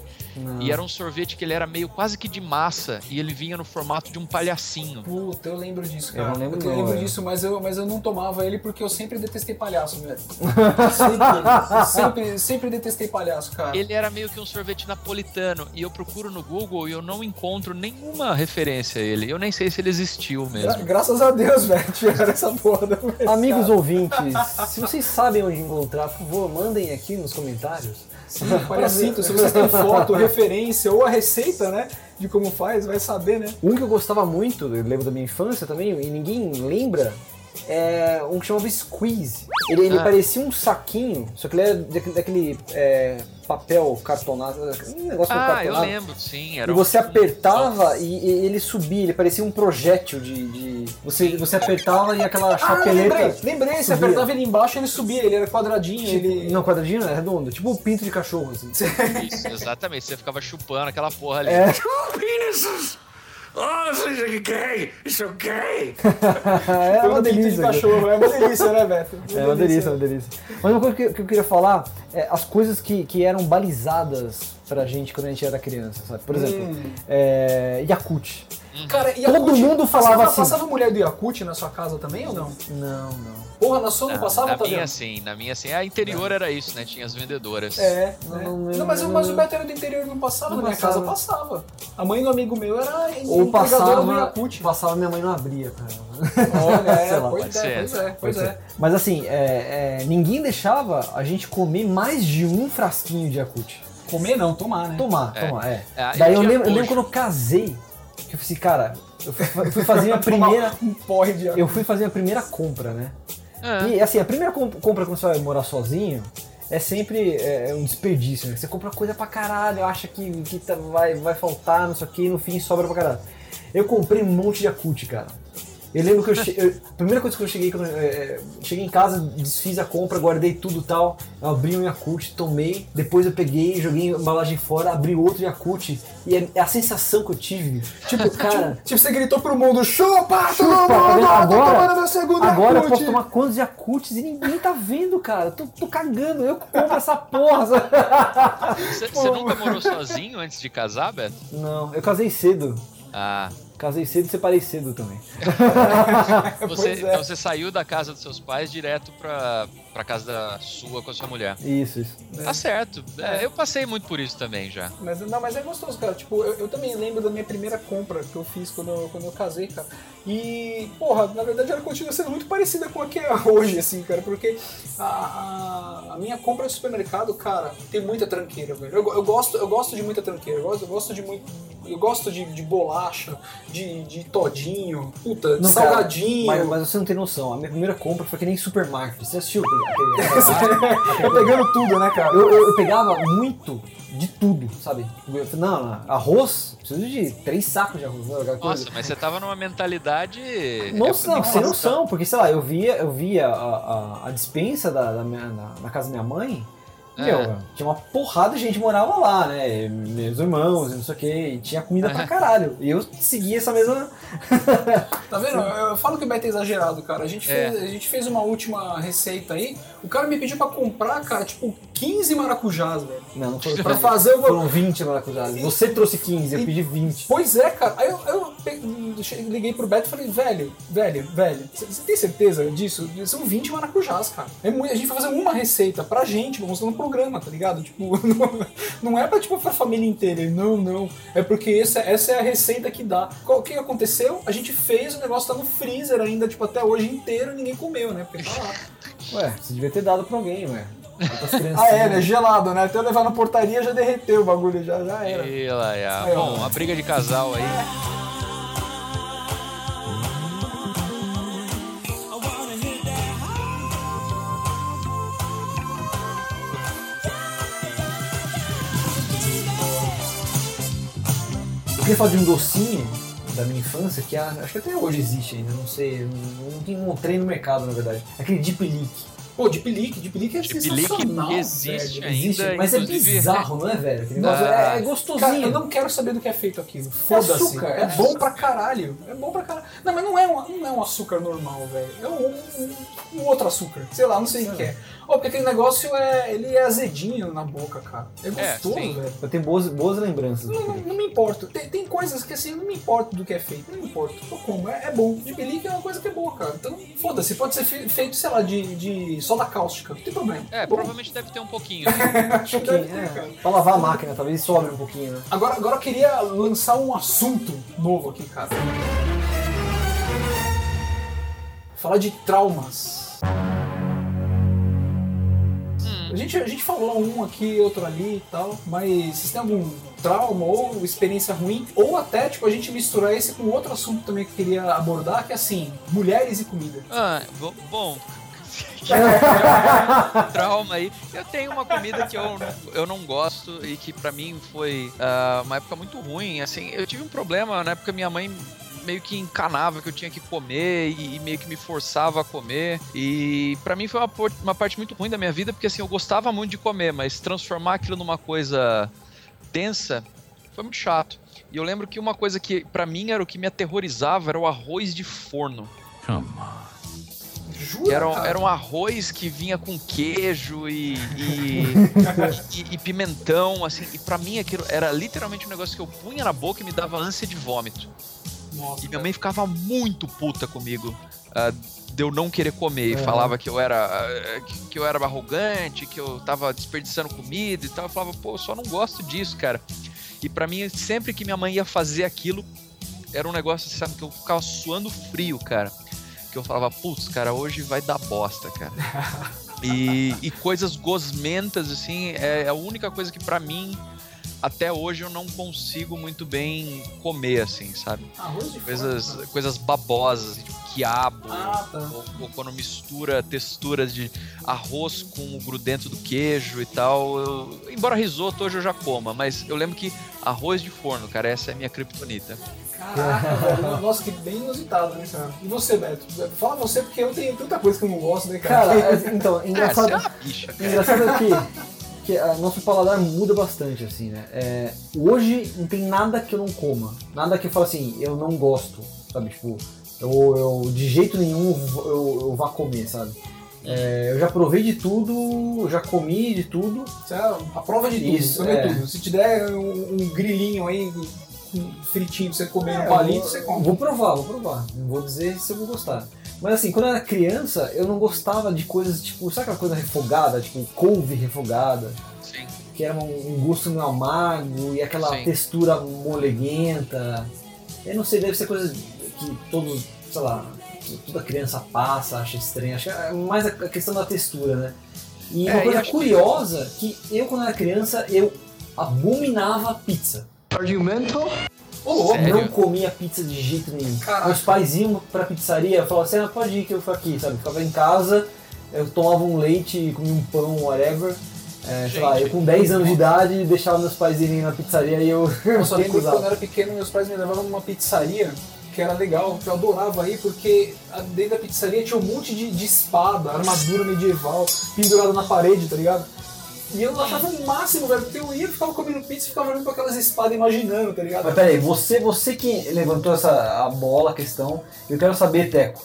E era um sorvete que ele era meio quase que de massa e ele vinha no formato de um palhacinho. Puta, eu lembro disso, Eu cara. não lembro eu não, lembro é. disso, mas eu, mas eu não tomava ele porque eu sempre detestei palhaço, velho. sempre, eu sempre, sempre detestei palhaço, cara. Ele era meio que um sorvete napolitano e eu procuro no Google e eu não encontro nenhuma referência a ele. Eu nem sei se ele existiu Gra- mesmo. graças a Deus, velho, tiraram essa porra. Amigos ouvintes, se vocês sabem onde encontrar, por favor, mandem aqui nos comentários. Sim, palhacito, se vocês têm foto, referência ou a receita, né, de como faz, vai saber, né? Um que eu gostava muito, eu lembro da minha infância também, e ninguém lembra, é um que chamava Squeeze. Ele, ele Ah. parecia um saquinho, só que ele era daquele, daquele, é, papel cartonado, um negócio Ah, eu cartonado. lembro, sim. Era E você um- apertava e, e ele subia, ele parecia um projétil de. de- Você, você apertava e aquela Ah, chapeleta. lembrei, lembrei, você subia. apertava ele embaixo, ele subia, ele era quadradinho, ele... Não, quadradinho não, é redondo, tipo o pinto de cachorro, assim. Isso, exatamente. Você ficava chupando aquela porra ali. É. Penises! Oh, is gay! It's so gay! é uma um de delícia. cara. cachorro, é uma delícia, né, Beto? É uma delícia, é uma delícia. Mas uma coisa que, que eu queria falar é as coisas que, que eram balizadas pra gente quando a gente era criança, sabe? Por exemplo, Hum. é, Yakult. Cara, Todo Yakult, mundo falava passava, assim. Passava mulher do Yakult na sua casa também ou não? Não, não. Porra, na sua não passava, na tá minha vendo? sim, na minha sim. A interior era isso, né? Tinha as vendedoras. É, Não, né? não, não, não, mas, não, mas o Beto era do interior não passava, Não na minha passava. casa passava. A mãe do amigo meu era Ou entregadora do passava, Yakult. passava minha mãe não abria ela. Olha, é, Sei lá. pois, Pode é, ser. pois é, pois Pode é. ser. Mas assim, é, é, ninguém deixava a gente comer mais de um frasquinho de Yakult. Comer não, tomar, né? Tomar, É. tomar, é. É, Daí eu tinha lembro, eu lembro quando eu casei, que eu falei assim, cara, eu fui, eu fui fazer minha primeira. Um porre de Eu fui fazer a primeira compra, né? É. E assim, a primeira com- compra quando você vai morar sozinho é sempre é, um desperdício, né? Você compra coisa pra caralho, acha que, que tá- vai, vai faltar, não sei o que, no fim sobra pra caralho. Eu comprei um monte de Yakult, cara. Eu lembro que eu, che- eu- a primeira coisa que eu cheguei, quando eu, é, é, cheguei em casa, desfiz a compra, guardei tudo e tal, eu abri um Yakult, tomei, depois eu peguei, joguei a embalagem fora, abri outro Yakult, e é, a sensação que eu tive, tipo, cara, Tipo, você gritou pro mundo, chupa, Chupa, tá mundo, vendo? tô agora, tomando meu segundo agora eu posso tomar quantos Yakults e ninguém tá vendo, cara. Tô, tô cagando, eu que compro essa porra. Você você nunca morou sozinho antes de casar, Beto? Não, eu casei cedo. Ah, Casei cedo e separei cedo também. você, é. então você saiu da casa dos seus pais direto pra, pra casa da sua com a sua mulher. Isso, isso. Tá certo. É, eu passei muito por isso também já. Mas, não, mas é gostoso, cara. Tipo, eu, eu também lembro da minha primeira compra que eu fiz quando eu, quando eu casei, cara. E, porra, na verdade ela continua sendo muito parecida com a que é hoje, assim, cara. Porque a, a, a minha compra no supermercado, cara, tem muita tranqueira, velho. Eu, eu gosto, eu gosto de muita tranqueira. Eu gosto, eu gosto de muito. Eu gosto de, de bolacha, de, de todinho, puta, Não, cara, salgadinho. Mas, mas você não tem noção. A minha primeira compra foi que nem supermarket. Você assistiu Eu pegando tudo, né, cara? eu, eu, eu pegava muito de tudo, sabe? Eu falei, não, não, arroz, preciso de três sacos de arroz. Não, coisa. Nossa, mas você tava numa mentalidade. Nossa, não, de sem noção, porque sei lá, eu via, eu via a, a, a dispensa da, da minha, na, na casa da minha mãe, É. meu, tinha uma porrada de gente que morava lá, né? Meus irmãos e não sei o que, e tinha comida pra caralho. E eu seguia essa mesma. Tá vendo? Eu, eu falo que o Beto é exagerado, cara. A gente, É. fez, a gente fez uma última receita aí. O cara me pediu pra comprar, cara, tipo, 15 maracujás, velho. Não, não foi. Pra fazer o. Foram 20 maracujás. Você trouxe 15, eu pedi 20. Pois é, cara. Aí eu, eu liguei pro Beto e falei, velho, velho, velho, você tem certeza disso? São 20 maracujás, cara. É muito, a gente vai fazer uma receita pra gente, vamos fazer um programa, tá ligado? Tipo, não, não é pra, tipo, pra família inteira. Ele, Não, não. É porque essa, essa é a receita que dá. Qual- O que aconteceu? A gente fez, o negócio tá no freezer ainda, tipo, até hoje inteiro, ninguém comeu, né? Porque tá lá. Ué, você devia ter dado pra alguém, ué. Ah, é, ele é gelado, né? Até eu levar na portaria já derreteu o bagulho, já, já era. E lá, é. Aí, ó. Bom, uma briga de casal aí. Queria falar de um docinho da minha infância, que acho que até hoje existe ainda, não sei, não, não encontrei no mercado, na verdade. Aquele Deep Leak. Pô, Deep Leak, Deep Leak é Deep sensacional, Leak existe velho. ainda. Existe, mas é bizarro, não é, velho? Aquele negócio é, é gostosinho. Cara, eu não quero saber do que é feito aquilo. Foda-se. açúcar, É, é bom pra caralho. É bom pra caralho. Não, mas não é um, não é um açúcar normal, velho. É um, um- um outro açúcar. Sei lá, não sei o que é. Ó, porque aquele negócio é. Ele é azedinho na boca, cara. É gostoso, sim. velho. Eu tenho boas, boas lembranças. Não, não, não me importo. Tem, tem coisas que assim, não me importo do que é feito. Não me importo. Tô como. É, é bom. Leak é uma coisa que é boa, cara. Então, foda-se. Pode ser fe- feito, sei lá, de, de soda cáustica. Não tem problema. É, Bom, provavelmente deve ter um pouquinho. né? acho que deve ter, É, cara. pra lavar a máquina, talvez sobre um pouquinho, né? Agora, agora eu queria lançar um assunto novo aqui, cara. Falar de traumas. A gente, a gente falou um aqui, outro ali e tal, mas vocês têm algum trauma ou experiência ruim? Ou até, tipo, a gente misturar esse com outro assunto também que eu queria abordar, que é assim, mulheres e comida. Ah, bo- bom. Trauma aí. Eu tenho uma comida que eu, não- eu não gosto e que pra mim foi ah, uma época muito ruim. Assim, eu tive um problema na época minha mãe meio que encanava que eu tinha que comer e, e meio que me forçava a comer. E pra mim foi uma, uma parte muito ruim da minha vida, porque assim, eu gostava muito de comer, mas transformar aquilo numa coisa densa foi muito chato. E eu lembro que uma coisa que pra mim era o que me aterrorizava era o arroz de forno. Jura, Que era, um- era um arroz que vinha com queijo e, e, e- e pimentão, assim. E pra mim aquilo era literalmente um negócio que eu punha na boca e me dava ânsia de vômito. Nossa, E minha mãe ficava muito puta comigo ah, de eu não querer comer. E Aham. falava que eu era ah, que, eu era arrogante, que eu tava desperdiçando comida e tal. Eu falava, pô, eu só não gosto disso, cara. E pra mim, sempre que minha mãe ia fazer aquilo, era um negócio, sabe, que eu ficava suando frio, cara. Que eu falava, putz, cara, hoje vai dar bosta, cara. E, e coisas gosmentas, assim, é a única coisa que pra mim, até hoje, eu não consigo muito bem comer, assim, sabe? Arroz de Coisas, forno, coisas babosas, tipo quiabo, Ah, tá. ou, ou quando mistura texturas de arroz com o grudento do queijo e tal. Eu- embora risoto hoje eu já coma, mas eu lembro que arroz de forno, cara, essa é a minha criptonita. Caraca, velho. Nossa, que bem inusitado, né, cara? E você, Beto? Fala você, porque eu tenho tanta coisa que eu não gosto, né, cara? Cara, é- então, Ah, você engraçado. é uma bicha, cara. Engraçado é que, que a nosso paladar muda bastante, assim, né? É, hoje não tem nada que eu não coma. Nada que eu falo assim, eu não gosto, sabe? Tipo, eu, eu de jeito nenhum eu, eu vá comer, sabe? É, eu já provei de tudo, já comi de tudo. Você é a prova de tudo, Isso, é. tudo. Se te der um, um grilinho aí, um fritinho pra você comer É, no palito, vou, você come. Vou provar, vou provar. Não vou dizer se eu vou gostar. Mas assim, quando eu era criança, eu não gostava de coisas tipo, sabe aquela coisa refogada, tipo couve refogada? Sim. que era um, um gosto meio amargo e aquela Sim. textura moleguenta. Eu não sei, deve ser coisa que todos, sei lá, toda criança passa, acha estranha. Acho que é mais a questão da textura, né? E É, uma coisa acho que- curiosa, que eu quando era criança, eu abominava pizza. Ô? Não comia pizza de jeito nenhum. Caraca. Meus pais iam pra pizzaria, falavam assim, ah, pode ir que eu fico aqui, sabe? Ficava em casa, eu tomava um leite, comia um pão, whatever. É, sei lá, eu com 10 anos de idade deixava meus pais irem na pizzaria e eu, Eu só lembro quando eu era pequeno, meus pais me levavam numa pizzaria que era legal, que eu adorava ir, porque dentro da pizzaria tinha um monte de, de espada, armadura medieval, pendurada na parede, tá ligado? E eu achava o máximo, velho, porque eu ia, ficava comendo pizza e ficava olhando pra aquelas espadas imaginando, tá ligado? Mas peraí, você, você que levantou essa a bola, a questão, eu quero saber, Teco,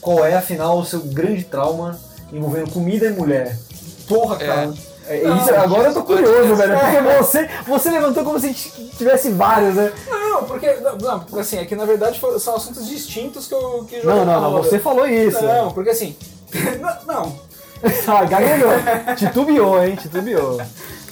qual é afinal o seu grande trauma envolvendo comida e mulher? Porra, cara. É, Não, isso, agora eu tô curioso, velho, porque É. você, você levantou como se tivesse vários, né? Não, porque, não, assim, é que na verdade são assuntos distintos que eu que Não, não, não, você falou isso. Não, porque assim, não, não, Ah, gaguejou. Titubeou, hein? Titubeou.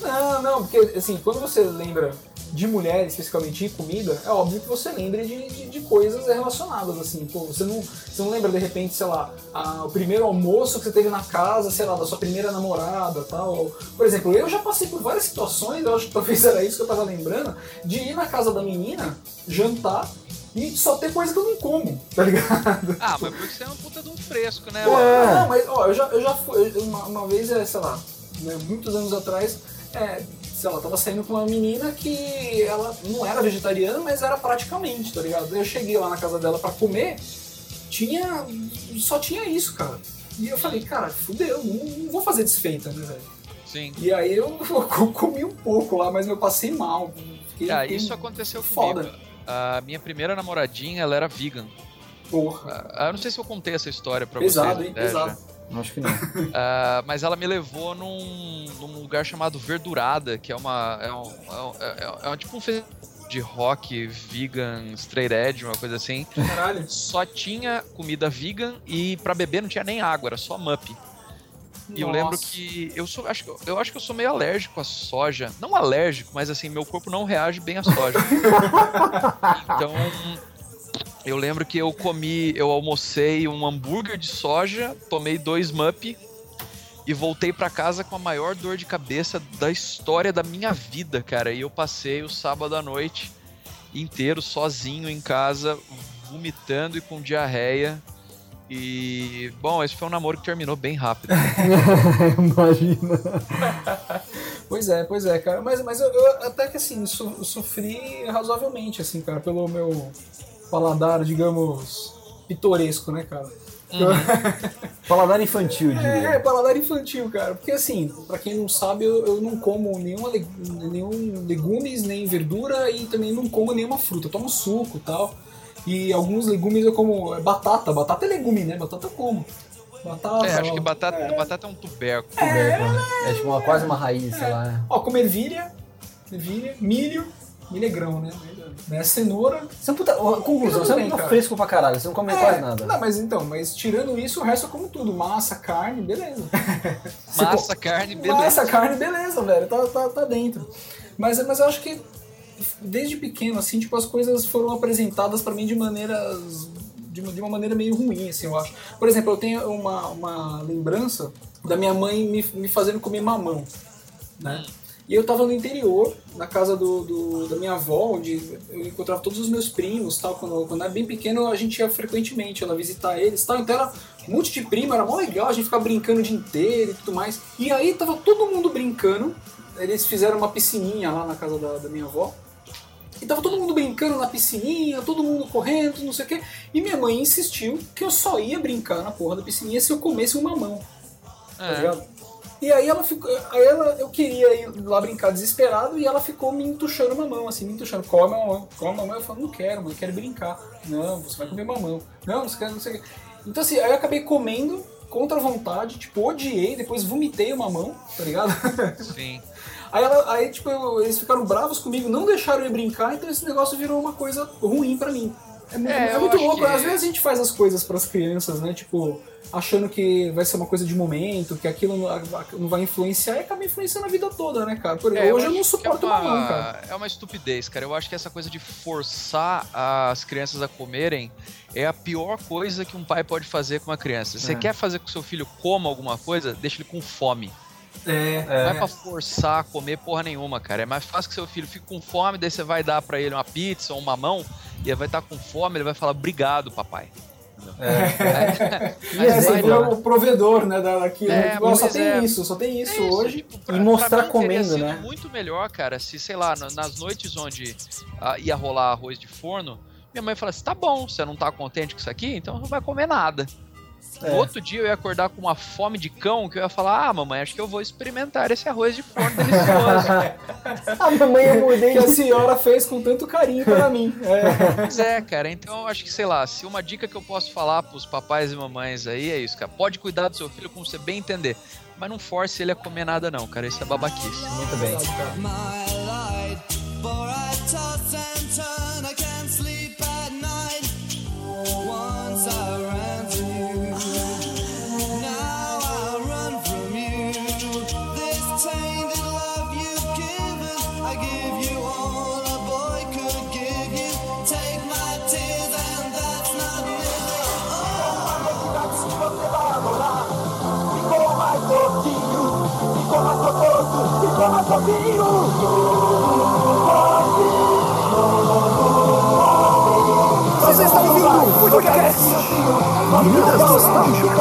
Não, não, porque assim, quando você lembra de mulher, especificamente de comida, é óbvio que você lembre de, de, de coisas relacionadas, assim. Pô, você não, você não lembra, de repente, sei lá, a- o primeiro almoço que você teve na casa, sei lá, da sua primeira namorada tal. Por exemplo, eu já passei por várias situações, eu acho que talvez era isso que eu tava lembrando, de ir na casa da menina, jantar, e só ter coisa que eu não como, tá ligado? Ah, mas porque você é uma puta de um fresco, né? Pô, mano? Não, mas ó, eu já, eu já fui. eu- Uma, uma vez, é, sei lá, né, muitos anos atrás, é, sei lá, tava saindo com uma menina que ela não era vegetariana, mas era praticamente, tá ligado? Eu cheguei lá na casa dela pra comer, tinha. só tinha isso, cara. E eu falei, cara, fudeu, não, não vou fazer desfeita, né, velho? Sim. E aí eu, comi um pouco lá, mas eu passei mal. Fiquei, Ah, isso aconteceu foda. comigo. A minha primeira namoradinha, ela era vegan. Porra. Ah, eu não sei se eu contei essa história pra Pesado, vocês. hein? né, Pesado. já. Acho que não. Ah, mas ela me levou num, num lugar chamado Verdurada, que é uma. É, um, é, um- é, é um- tipo um festival de rock vegan, straight edge, uma coisa assim. Caralho. Só tinha comida vegan e pra beber não tinha nem água, era só mup. E eu lembro que eu sou, acho que eu- eu acho que eu sou meio alérgico à soja. Não alérgico, mas assim, meu corpo não reage bem à soja. então, eu lembro que eu comi, eu almocei um hambúrguer de soja, tomei dois mup e voltei pra casa com a maior dor de cabeça da história da minha vida, cara. E eu passei o sábado à noite inteiro sozinho em casa, vomitando e com diarreia. E, bom, esse foi um namoro que terminou bem rápido. Imagina. Pois é, pois é, cara. Mas, mas eu, eu até que assim, so- eu sofri razoavelmente, assim, cara, pelo meu paladar, digamos, pitoresco, né, cara? Paladar infantil, diria. É, é, paladar infantil, cara. Porque assim, pra quem não sabe, eu, eu não como nenhuma, leg- nenhum legumes, nem verdura e também não como nenhuma fruta. Eu tomo suco e tal. E alguns legumes eu como é, batata. Batata é legume, né? Batata eu como. Batata. É, acho que batata, batata é um tubérculo. É tipo uma, quase uma raiz, sei lá. né? Ó, como ervilha, ervilha, milho, milho é grão, né? né? Cenoura. Você é puta. ó, Conclusão, você é bem, puta cara. fresco pra caralho, você não come É, quase nada. Não, mas então, mas tirando isso, o resto eu como tudo. Massa, carne, beleza. Massa, carne, beleza. Massa, carne, beleza, velho. Tá, tá, tá dentro. Mas, mas eu acho que desde pequeno, assim, tipo, as coisas foram apresentadas pra mim de maneiras. De uma, de uma maneira meio ruim, assim, eu acho. Por exemplo, eu tenho uma, uma lembrança da minha mãe me, me fazendo comer mamão, né? E eu tava no interior, na casa do, do- da minha avó, onde eu encontrava todos os meus primos, tal. Quando, quando era bem pequeno, a gente ia frequentemente ela visitar eles, tal. Então era um monte de primo, era mó legal, a gente ficava brincando o dia inteiro e tudo mais. E aí tava todo mundo brincando. Eles fizeram uma piscininha lá na casa da, da minha avó. E tava todo mundo brincando na piscininha, todo mundo correndo, não sei o quê. E minha mãe insistiu que eu só ia brincar na porra da piscininha se eu comesse um mamão tá É. ligado? E aí ela ficou. Aí ela, eu queria ir lá brincar desesperado e ela ficou me entuchando mamão, assim, me entuchando. Come mamão, come mamão. Eu falo, não quero, mãe, eu quero brincar. Não, você vai comer mamão. Não, você quer, não sei o quê. Então assim, aí eu acabei comendo contra a vontade, tipo, odiei, depois vomitei o mamão, tá ligado? Sim. Aí, ela, aí tipo, eu- eles ficaram bravos comigo, não deixaram eu brincar, então esse negócio virou uma coisa ruim pra mim. É, mu- É, é eu muito louco, que- às vezes a gente faz as coisas pras crianças, né? Tipo, achando que vai ser uma coisa de momento, que aquilo não, vai influenciar e acaba influenciando a vida toda, né, cara? Por, É, hoje eu acho não que suporto é uma, mamão, cara. É uma estupidez, cara. Eu acho que essa coisa de forçar as crianças a comerem é a pior coisa que um pai pode fazer com uma criança. Você É. quer fazer com que seu filho coma alguma coisa, deixa ele com fome. É, Não é pra forçar a comer porra nenhuma, cara. É mais fácil que seu filho fique com fome, daí você vai dar pra ele uma pizza ou um mamão, e ele vai estar com fome, ele vai falar obrigado, papai. É, vai, virou né? o provedor, né, da- daquilo. É, Tipo, só tem é. isso, só tem isso, É isso, hoje. tipo, pra- E mostrar mim comendo, né? muito melhor, cara, se, sei lá, na- nas noites onde ah, ia rolar arroz de forno, minha mãe falasse, tá bom, você não tá contente com isso aqui, então não vai comer nada. É. Outro dia eu ia acordar com uma fome de cão que eu ia falar, ah, mamãe, acho que eu vou experimentar esse arroz de forno delicioso. A mamãe eu mudei Que a senhora fez com tanto carinho para mim. É. Pois é, cara, então eu acho que, sei lá, se uma dica que eu posso falar pros papais e mamães aí é isso, cara, pode cuidar do seu filho como você bem entender, mas não force ele a comer nada não, cara, isso é babaquice. Muito bem. Você está ouvindo o podcast Comidas Nostálgicas.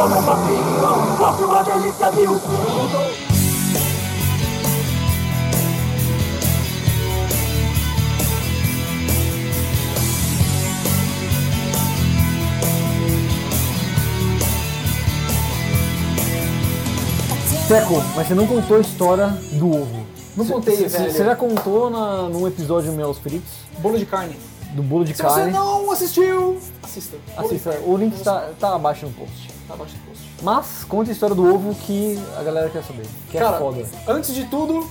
Teco, mas você não contou a história do ovo. Não contei, Você- velho. Você já contou na, num episódio Meus Fritos, Bolo de carne. do bolo de Se você carne. não assistiu, assista. Assista, o link está tá abaixo no post. Tá abaixo do post. Mas conta a história do ovo que a galera quer saber. Que Cara, é foda. antes de tudo,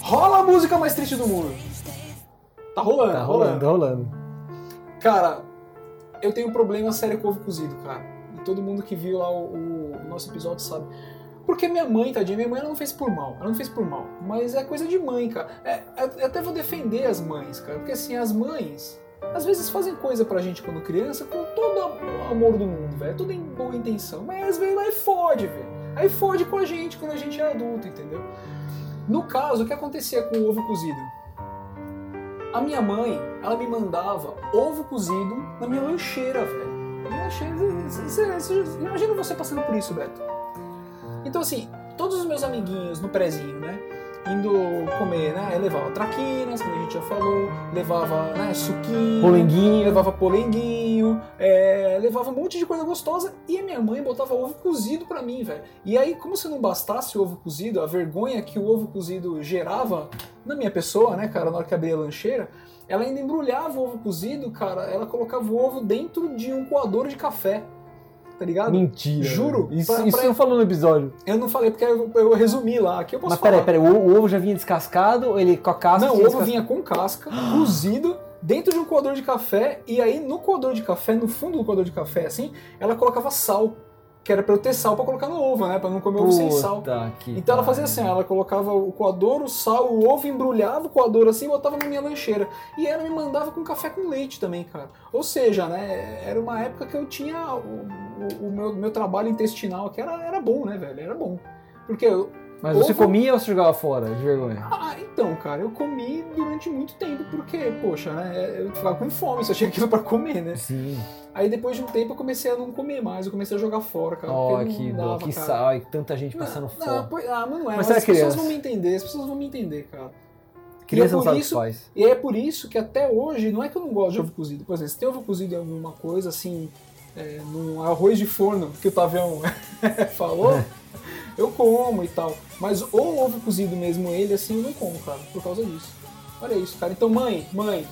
rola a música mais triste do mundo. Tá rolando, Tá rolando, tá rolando. Cara, eu tenho um problema sério com ovo cozido, cara. E todo mundo que viu lá o- o nosso episódio sabe. Porque minha mãe, tadinha, minha mãe ela não fez por mal. Ela não fez por mal. Mas é coisa de mãe, cara. É, é- eu até vou defender as mães, cara. Porque assim, as mães, às vezes fazem coisa pra gente quando criança com todo o amor do mundo, velho. Tudo em boa intenção. Mas às vezes aí fode, velho. Aí fode com a gente quando a gente é adulto, entendeu? No caso, o que acontecia com o ovo cozido? A minha mãe, ela me mandava ovo cozido na minha lancheira, velho. Minha lancheira. Imagina você passando por isso, Beto. Então, assim, todos os meus amiguinhos no prezinho, né? Indo comer, né? Eu levava traquinas, como a gente já falou, levava né, suquinho, Polenguinho. levava polenguinho, é, levava um monte de coisa gostosa e a minha mãe botava ovo cozido pra mim, velho. E aí, como se não bastasse o ovo cozido, a vergonha que o ovo cozido gerava na minha pessoa, né, cara, na hora que abria a lancheira, ela ainda embrulhava o ovo cozido, cara, ela colocava o ovo dentro de um coador de café. Tá ligado? Mentira. Juro. Isso, Pra- isso pra- não falou no episódio. Eu não falei porque eu, eu resumi lá. Aqui eu posso Mas falar. peraí, peraí, o, o ovo já vinha descascado, ele com a casca. Não, o ovo descascado? vinha com casca, cozido, dentro de um coador de café, e aí no coador de café, no fundo do coador de café, assim, ela colocava sal. Que era pra eu ter sal pra colocar no ovo, né? Pra não comer ovo sem sal. Puta que Então ela fazia assim, ela colocava o coador, o sal, o ovo, embrulhava o coador assim e botava na minha lancheira. E ela me mandava com café com leite também, cara. Ou seja, né, era uma época que eu tinha o, o- o meu, meu trabalho intestinal que era, era bom, né, velho? Era bom. Porque eu, Mas você ovo- comia ou você jogava fora, de vergonha? ah, então, cara, eu comi durante muito tempo, porque, poxa, né, eu ficava com fome, só tinha aquilo pra comer, né? Sim. Aí depois de um tempo eu comecei a não comer mais, eu comecei a jogar fora, cara. Não que dava, que cara. sal, e tanta gente passando não, fome. Não, pois- ah, mas não é, Mas mas, você era as pessoas criança. vão me entender, as pessoas vão me entender, cara. Criança e é não por sabe o que isso- faz. E é por isso que até hoje, não é que eu não gosto de ovo cozido. Por exemplo, se tem ovo cozido em alguma coisa, assim, é, num arroz de forno, que o Tavião falou, eu como e tal. Mas o ovo cozido mesmo, ele, assim, eu não como, cara, por causa disso. Olha isso, cara. Então, mãe, mãe,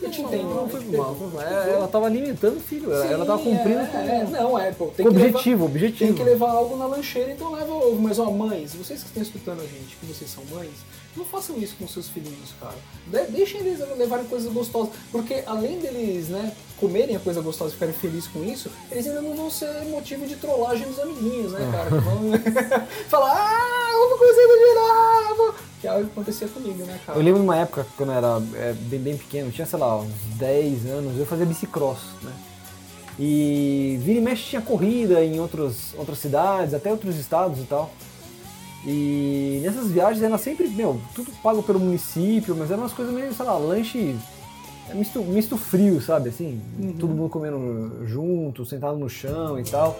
eu te entendo. Não foi mal, foi mal. É, Ela tava alimentando o filho, ela, ela tava Sim, cumprindo é, com, é, Não, é, pô, tem que levar- objetivo, tem objetivo. que levar algo na lancheira, então leva ovo. Mas, ó, mães, vocês que estão escutando a gente, que vocês são mães, não façam isso com seus filhinhos, cara. De- deixem eles levarem coisas gostosas. Porque além deles, né, comerem a coisa gostosa e ficarem felizes com isso, eles ainda não vão ser motivo de trollagem dos amiguinhos, né, cara? Que vão falar, ah, ovo cozido de novo! Que é algo que acontecia comigo, né, cara? Eu lembro de uma época, quando eu era é, bem, bem pequeno, tinha, sei lá, uns 10 anos, eu fazia bicicross, né? E vira e mexe tinha corrida em outros, outras cidades, até outros estados e tal. E nessas viagens era sempre, meu, tudo pago pelo município, mas eram umas coisas meio, sei lá, lanche é misto, misto frio, sabe? Assim, todo mundo comendo junto, sentado no chão e tal.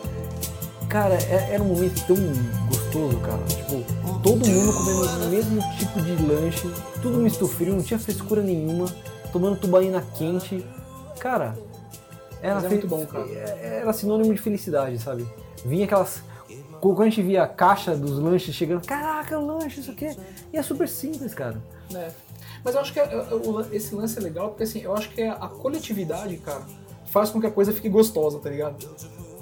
Cara, é- era um momento tão gostoso, cara. Tipo, todo mundo comendo o mesmo tipo de lanche, tudo misto frio, não tinha frescura nenhuma, tomando tubaína quente. Cara, era, é fe- muito bom, cara. era sinônimo de felicidade, sabe? Vinha aquelas. Quando a gente via a caixa dos lanches chegando, caraca, lanche, isso aqui. E é super simples, cara. É. Mas eu acho que é- é- o esse lance é legal porque assim, eu acho que a a coletividade, cara, faz com que a coisa fique gostosa, tá ligado?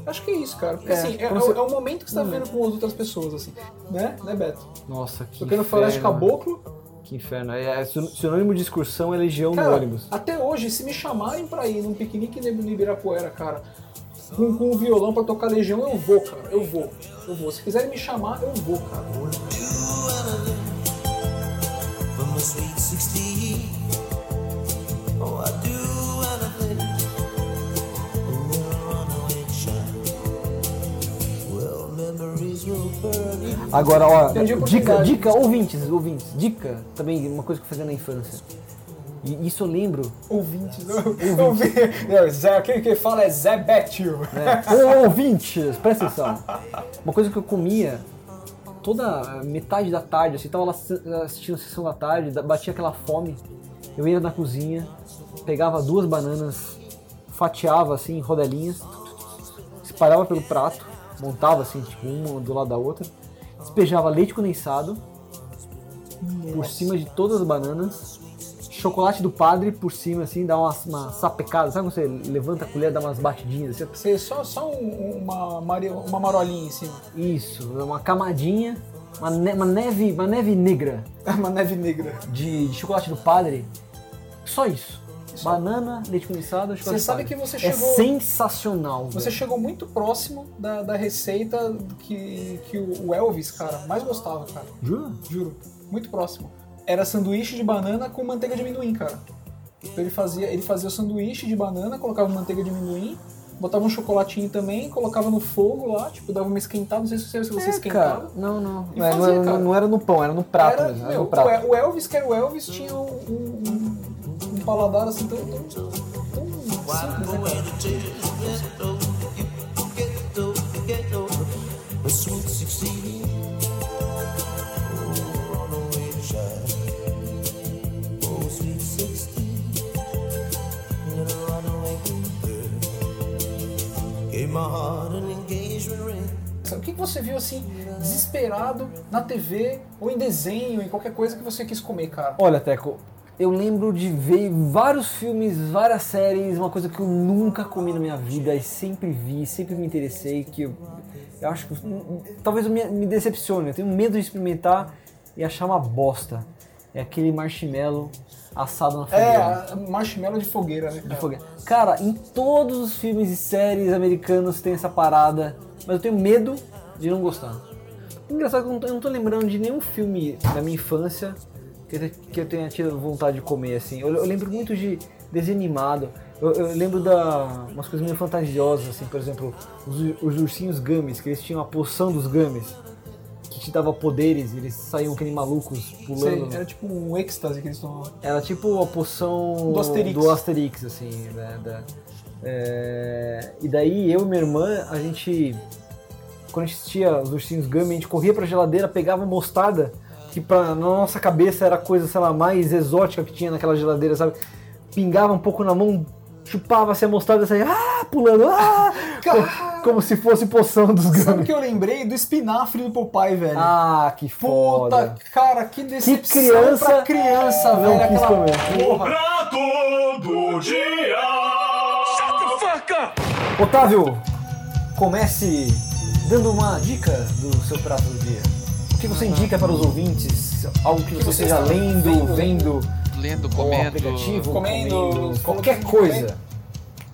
Eu acho que é isso, cara. Porque É, assim, é, é o- você- é o momento que você tá vendo com as outras pessoas, assim. Né? Né, Beto? Nossa, que Tocando floresta de inferno. caboclo. Que inferno. É é sin- sinônimo de excursão é legião no Cara, ônibus. até hoje, se me chamarem pra ir num piquenique no Ibirapuera, cara, com, com um violão pra tocar Legião, eu vou, cara. Eu vou. Eu vou. Se quiserem me chamar, eu vou, cara. from a sweet 16. Oh, Agora, ó, dica, dica, ouvintes, ouvintes, dica, também uma coisa que eu fazia na infância. E isso eu lembro, Ouvintes. Ouvi. Não, Zé, quem que fala é Zé Bétio. né? Ô, ouvintes, presta atenção. Uma coisa que eu comia toda metade da tarde, assim, tava lá assi- assistindo a sessão da tarde, batia aquela fome, eu ia na cozinha, pegava duas bananas, fatiava assim em rodelinhas, espalhava pelo prato, montava assim, tipo, uma do lado da outra, despejava leite condensado por cima de todas as bananas, chocolate do padre por cima, assim, dá uma, uma sapecada, sabe quando você levanta a colher, dá umas batidinhas, assim, Você só, só um- uma, uma marolinha em cima. isso, uma camadinha, uma, ne- uma neve, uma neve negra Uma neve negra. de, de chocolate do padre, só isso. Banana, leite condensado, chocolate Você sabe que você É chegou. sensacional, Você velho. chegou muito próximo da, da receita que, que o Elvis, cara, mais gostava, cara. Jura? Juro. Muito próximo. Era sanduíche de banana com manteiga de amendoim, cara. Então ele fazia, ele fazia o sanduíche de banana, colocava manteiga de amendoim, botava um chocolatinho também, colocava no fogo lá, tipo, dava uma esquentada, não sei se você, se você É, esquentava. cara, não, não. E É, não, fazia, era, cara. não era no pão, era no prato Era, mesmo. Era meu, no prato. o El- O Elvis, que era o Elvis, tinha um, um, um- um paladar assim tão, tão, tão simples, né, cara? O que você viu assim, desesperado na TV, ou em desenho, em qualquer coisa que você quis comer, cara? Olha, Teco, eu lembro de ver vários filmes, várias séries, uma coisa que eu nunca comi na minha vida e sempre vi, sempre me interessei, que eu, eu acho que hum, talvez eu me, me decepcione, eu tenho medo de experimentar e achar uma bosta. É aquele marshmallow assado na É, fogueira. a- marshmallow de fogueira, né? de Cara? fogueira. Cara, em todos os filmes e séries americanos tem essa parada, mas eu tenho medo de não gostar. Engraçado que eu não tô, eu não tô lembrando de nenhum filme da minha infância que que eu tenha tido vontade de comer assim. Eu, eu lembro muito de desenho animado. Eu, eu lembro da umas coisas meio fantasiosas, assim, por exemplo, os, os ursinhos gummies, que eles tinham a poção dos gummies, te dava poderes, e eles saíam que nem malucos Sei, pulando. era tipo um êxtase que eles tomavam. Era tipo a poção Do Asterix. do Asterix, assim, né? da- é, E daí eu e minha irmã, a gente. Quando a gente assistia os ursinhos Gummy, a gente corria pra geladeira, pegava mostarda, que pra, na nossa cabeça era a coisa, sei lá, mais exótica que tinha naquela geladeira, sabe? Pingava um pouco na mão, chupava-se a mostarda e saía, ah, pulando, ah! Cara, Como se fosse poção dos sabe Gummy. que eu lembrei do espinafre do Popeye, velho? Ah, que Puta, foda. cara, que decepção criança pra criança, não velho. quis Aquela comer. porra. Prato do dia! Shut the fuck up! Otávio, comece dando uma dica do seu prato do dia. O que você indica para os ouvintes? Algo que você você esteja lendo, vendo, vendo, Lendo, comendo. aplicativo, comendo, comendo, qualquer coisa.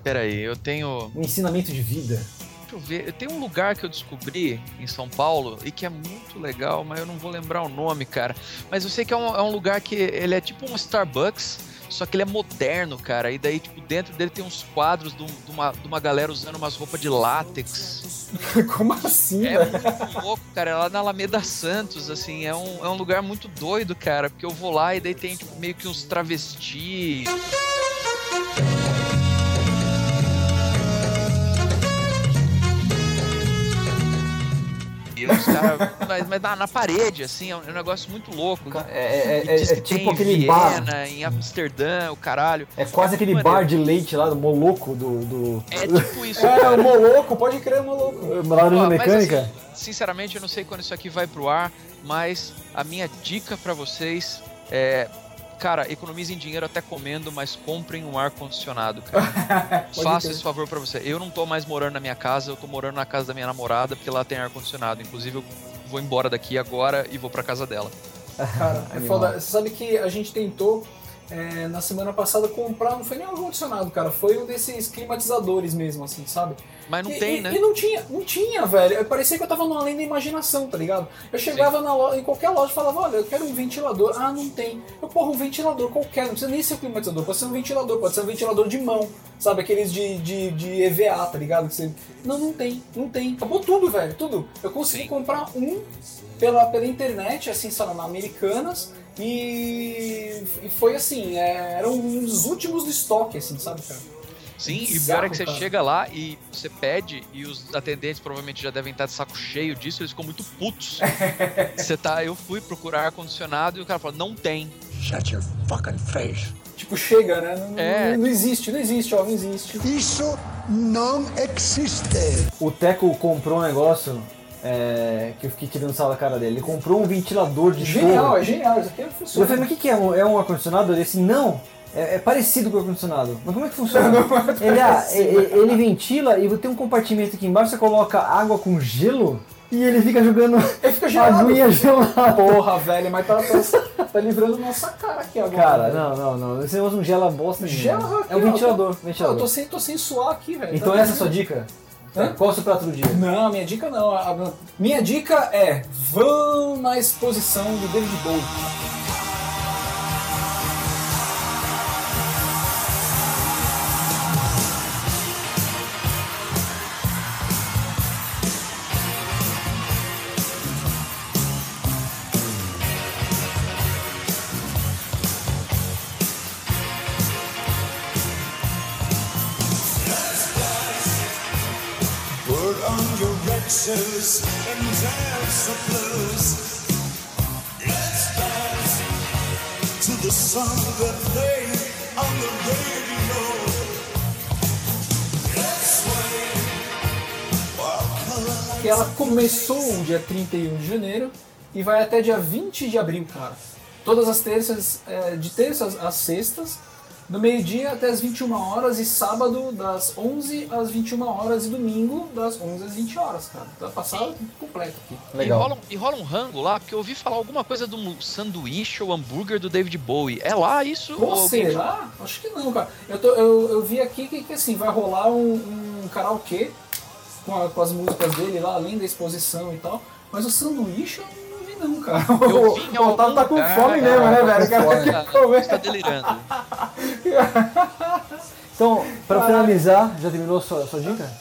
Peraí, eu tenho. Um ensinamento de vida. Deixa eu ver. Tenho um lugar que eu descobri em São Paulo e que é muito legal, mas eu não vou lembrar o nome, cara. Mas eu sei que é um, é um lugar que ele é tipo um Starbucks, só que ele é moderno, cara. E daí, tipo, dentro dele tem uns quadros de, um- uma, de uma galera usando umas roupas de látex. Como assim, É velho? muito louco, cara. É lá na Alameda Santos, assim. É um, é um lugar muito doido, cara. Porque eu vou lá e daí tem, tipo, meio que uns travestis. Os caras. Mas, mas na, na parede, assim, é um, é negócio muito louco. É, é- é- é que tipo aquele Viena, bar. em Amsterdã, o caralho. É quase É aquele bar de leite lá do Moloco do. do... É tipo isso, É, o Moloco, pode crer, o Moloco. Laranja Ó, mas mecânica? assim, sinceramente, eu não sei quando isso aqui vai pro ar, mas a minha dica pra vocês é. Cara, economizem dinheiro até comendo, mas comprem um ar-condicionado, cara. Faça esse favor pra você. Eu não tô mais morando na minha casa, eu tô morando na casa da minha namorada, porque lá tem ar-condicionado. Inclusive, eu vou embora daqui agora e vou pra casa dela. Cara, é foda. Você sabe que a gente tentou é, na semana passada comprar, não foi nem um ar-condicionado, cara, foi um desses climatizadores mesmo, assim, sabe? Mas não E- tem, e, né? E não tinha, não tinha, velho. Parecia que eu tava numa além da imaginação, tá ligado? Eu chegava na loja, em qualquer loja e falava, olha, eu quero um ventilador. Ah, não tem. Eu, porra, um ventilador qualquer, não precisa nem ser um climatizador, pode ser um ventilador, pode ser um ventilador de mão, sabe? Aqueles de, de, de EVA, tá ligado? Que você... Não, não tem, não tem. Acabou tudo, velho, tudo. Eu consegui Sim. comprar um pela, pela internet, assim, sei lá, na Americanas. E, e foi assim, é, era um dos últimos do estoque, assim, sabe, cara? Sim, e pior é que você cara. chega lá e você pede, e os atendentes provavelmente já devem estar de saco cheio disso, eles ficam muito putos. você tá, eu fui procurar ar-condicionado e o cara falou, não tem. Shut your fucking face. Tipo, chega, né? Não, É. não- não existe, não existe, ó, não existe. Isso não existe. O Teco comprou um negócio é, que eu fiquei tirando sal da cara dele. Ele comprou um ventilador de Genial, é genial, isso aqui Eu funciona. falei, mas o que, que é? Um- É um ar-condicionado? Ele assim, não. É, é parecido com o ar-condicionado. Mas como é que funciona? ele, ah, ele ventila e tem um compartimento aqui embaixo, você coloca água com gelo e ele fica jogando Ele fica gelado. aguinha gelada. Porra, velho, mas tá, tá, tá livrando nossa cara aqui agora. Cara, velho. não, não, não. Esse negócio não gela bosta nenhuma. Gela É um ventilador. Eu tô, ventilador. eu tô sem, tô sem suar aqui, velho. Então Tá essa é a sua dica? Hã? Qual é o seu prato do dia? Não, minha dica não. A- a- minha dica é: vão na exposição do David Bowie. Que ela começou dia 31 de janeiro e vai até dia 20 de abril, cara. Todas as terças, é, de terças às sextas, do meio-dia até as 21 horas e sábado das 11 às 21 horas e domingo das 11 às 20 horas, cara. Tá passado completo aqui. E rola, um- e rola um rango lá, porque eu ouvi falar alguma coisa do sanduíche ou hambúrguer do David Bowie. É lá isso? Pô, ou alguém- será? Acho que não, cara. Eu, tô- eu, eu vi aqui que, que, assim, vai rolar um, um karaokê com, a- com as músicas dele lá, além da exposição e tal. Mas o sanduíche eu não cara. Eu vi em o Otávio tá com lugar, fome mesmo, né, velho? Cara, fome. tá delirando. Então, pra finalizar, já terminou a sua, sua dica?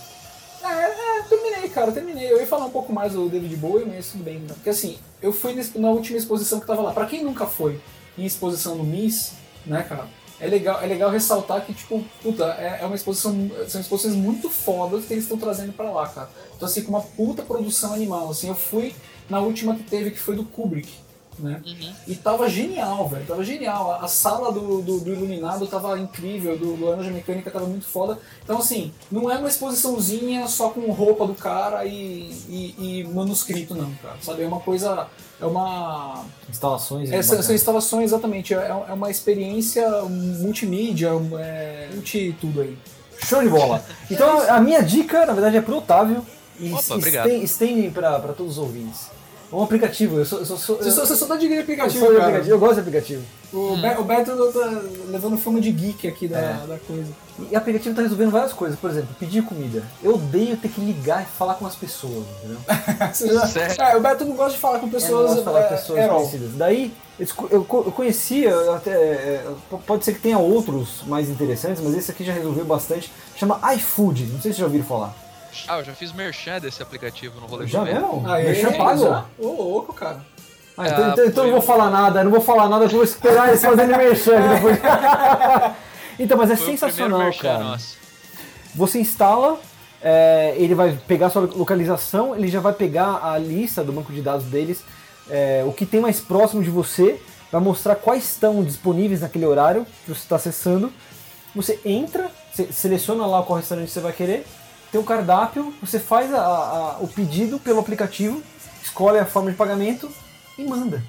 É, é, terminei, cara, terminei. Eu ia falar um pouco mais do David Bowie, mas tudo bem. Né? Porque assim, eu fui na última exposição que tava lá. Pra quem nunca foi em exposição no MIS, né, cara? É legal, é legal ressaltar que, tipo, puta, é, é uma exposição. São exposições muito fodas que eles estão trazendo pra lá, cara. Então, assim, com uma puta produção animal. Assim, eu fui na última que teve, que foi do Kubrick, né? E tava genial, velho. Tava genial. A, a sala do, do, do Iluminado tava incrível, do, do Laranja Mecânica tava muito foda. Então, assim, não é uma exposiçãozinha só com roupa do cara e, e, e manuscrito, não, cara. Sabe? É uma coisa. É uma. Instalações. É, são, são instalações, exatamente. É, é uma experiência multimídia, é, multi tudo aí. Show de bola. Então, a minha dica, na verdade, é pro Otávio. E Opa, obrigado. estende, estende pra, pra todos os ouvintes. É um aplicativo. Eu sou. Eu sou, sou- Você só, você só tá de eu aplicativo, sou de cara. aplicativo. Eu gosto de aplicativo. O, Be- o Beto tá levando fama de geek aqui da, É. da coisa. E aplicativo tá resolvendo várias coisas. Por exemplo, pedir comida. Eu odeio ter que ligar e falar com as pessoas, entendeu? Você já-? É, o Beto não gosta de falar com Eu não pessoas. gosto de falar com é, pessoas at all. conhecidas. Daí, eu eu, eu conhecia, eu até, é, pode ser que tenha outros mais interessantes, mas esse aqui já resolveu bastante. Chama iFood, não sei se já ouviram falar. Ah, eu já fiz merchan desse aplicativo no rolê Já mesmo? Merchan pago? Ô, louco, cara. Ah, então, Ah, então- então eu não vou falar nada, eu não vou falar nada, eu vou esperar eles fazerem merchan depois. então, mas é Foi sensacional, merchan cara. nosso. Você instala, é, ele vai pegar a sua localização, ele já vai pegar a lista do banco de dados deles, é, o que tem mais próximo de você, vai mostrar quais estão disponíveis naquele horário que você está acessando. Você entra, se- seleciona lá qual restaurante você vai querer, tem o cardápio, você faz a- a- o pedido pelo aplicativo, escolhe a forma de pagamento e manda.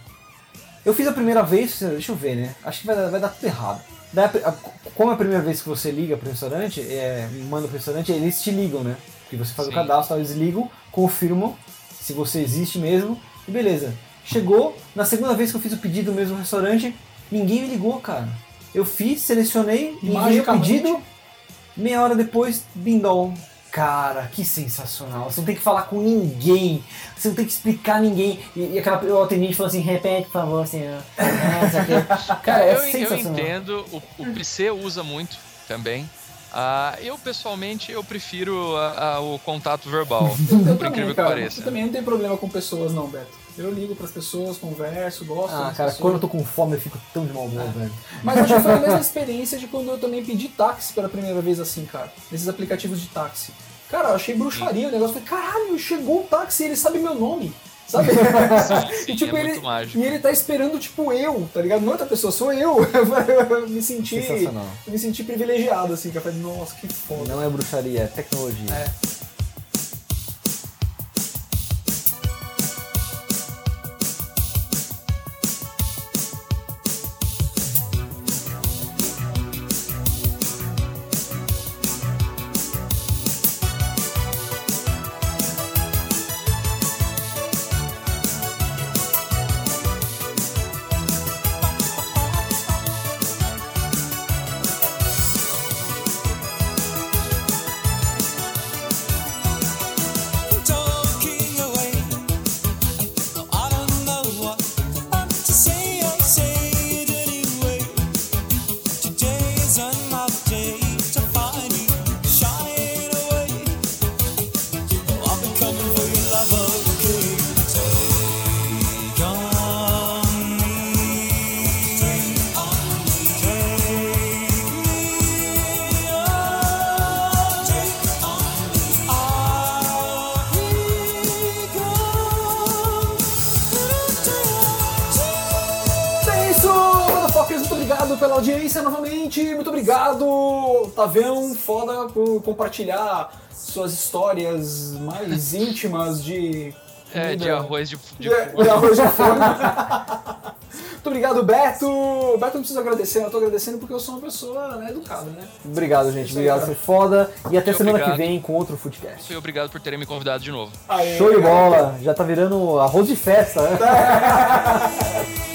Eu fiz a primeira vez, deixa eu ver, né? Acho que vai, dar- vai dar tudo errado. Daí, a como é a primeira vez que você liga pro restaurante, é, manda pro restaurante, eles te ligam, né? Porque você faz o Sim. cadastro, eles ligam, confirmam se você existe mesmo, e beleza. Chegou, na segunda vez que eu fiz o pedido no mesmo restaurante, ninguém me ligou, cara. Eu fiz, selecionei, enviei o pedido, meia hora depois, bindol. Cara, que sensacional. Você não tem que falar com ninguém. Você não tem que explicar a ninguém. E, e aquela o atendente falou assim, repete, por favor, senhor. Ah. Cara, é eu, eu entendo, o, o PC usa muito também. Ah, eu, pessoalmente, eu prefiro a- a- o contato verbal, Eu por também, incrível que cara. pareça. Eu também não tenho problema com pessoas, não, Beto. Eu ligo pras pessoas, converso, gosto. Ah, cara, pessoas. quando eu tô com fome eu fico tão de mau humor, velho. Mas acho que foi a mesma experiência de quando eu também pedi táxi pela primeira vez assim, cara. Nesses aplicativos de táxi. Cara, eu achei bruxaria o negócio. Falei, caralho, chegou o táxi, ele sabe meu nome. Sabe? Sim, e, tipo, é ele, muito mágico. e ele tá esperando, tipo, eu, tá ligado? Não é outra pessoa, sou eu. eu me senti. Me senti privilegiado, assim, que eu falei, nossa, que foda. Não é bruxaria, é tecnologia. É. novamente. Muito obrigado, Tavião, foda, por compartilhar suas histórias mais íntimas de. É, de arroz de, de De, de arroz de forno. Muito obrigado, Beto. Beto, não preciso agradecer, eu tô agradecendo porque eu sou uma pessoa né, educada, né? Obrigado, gente. Obrigado, foi foda. E até semana obrigado. que vem com outro Foodcast. E obrigado por terem me convidado de novo. Aê, Show de bola. Já tá virando arroz de festa, né?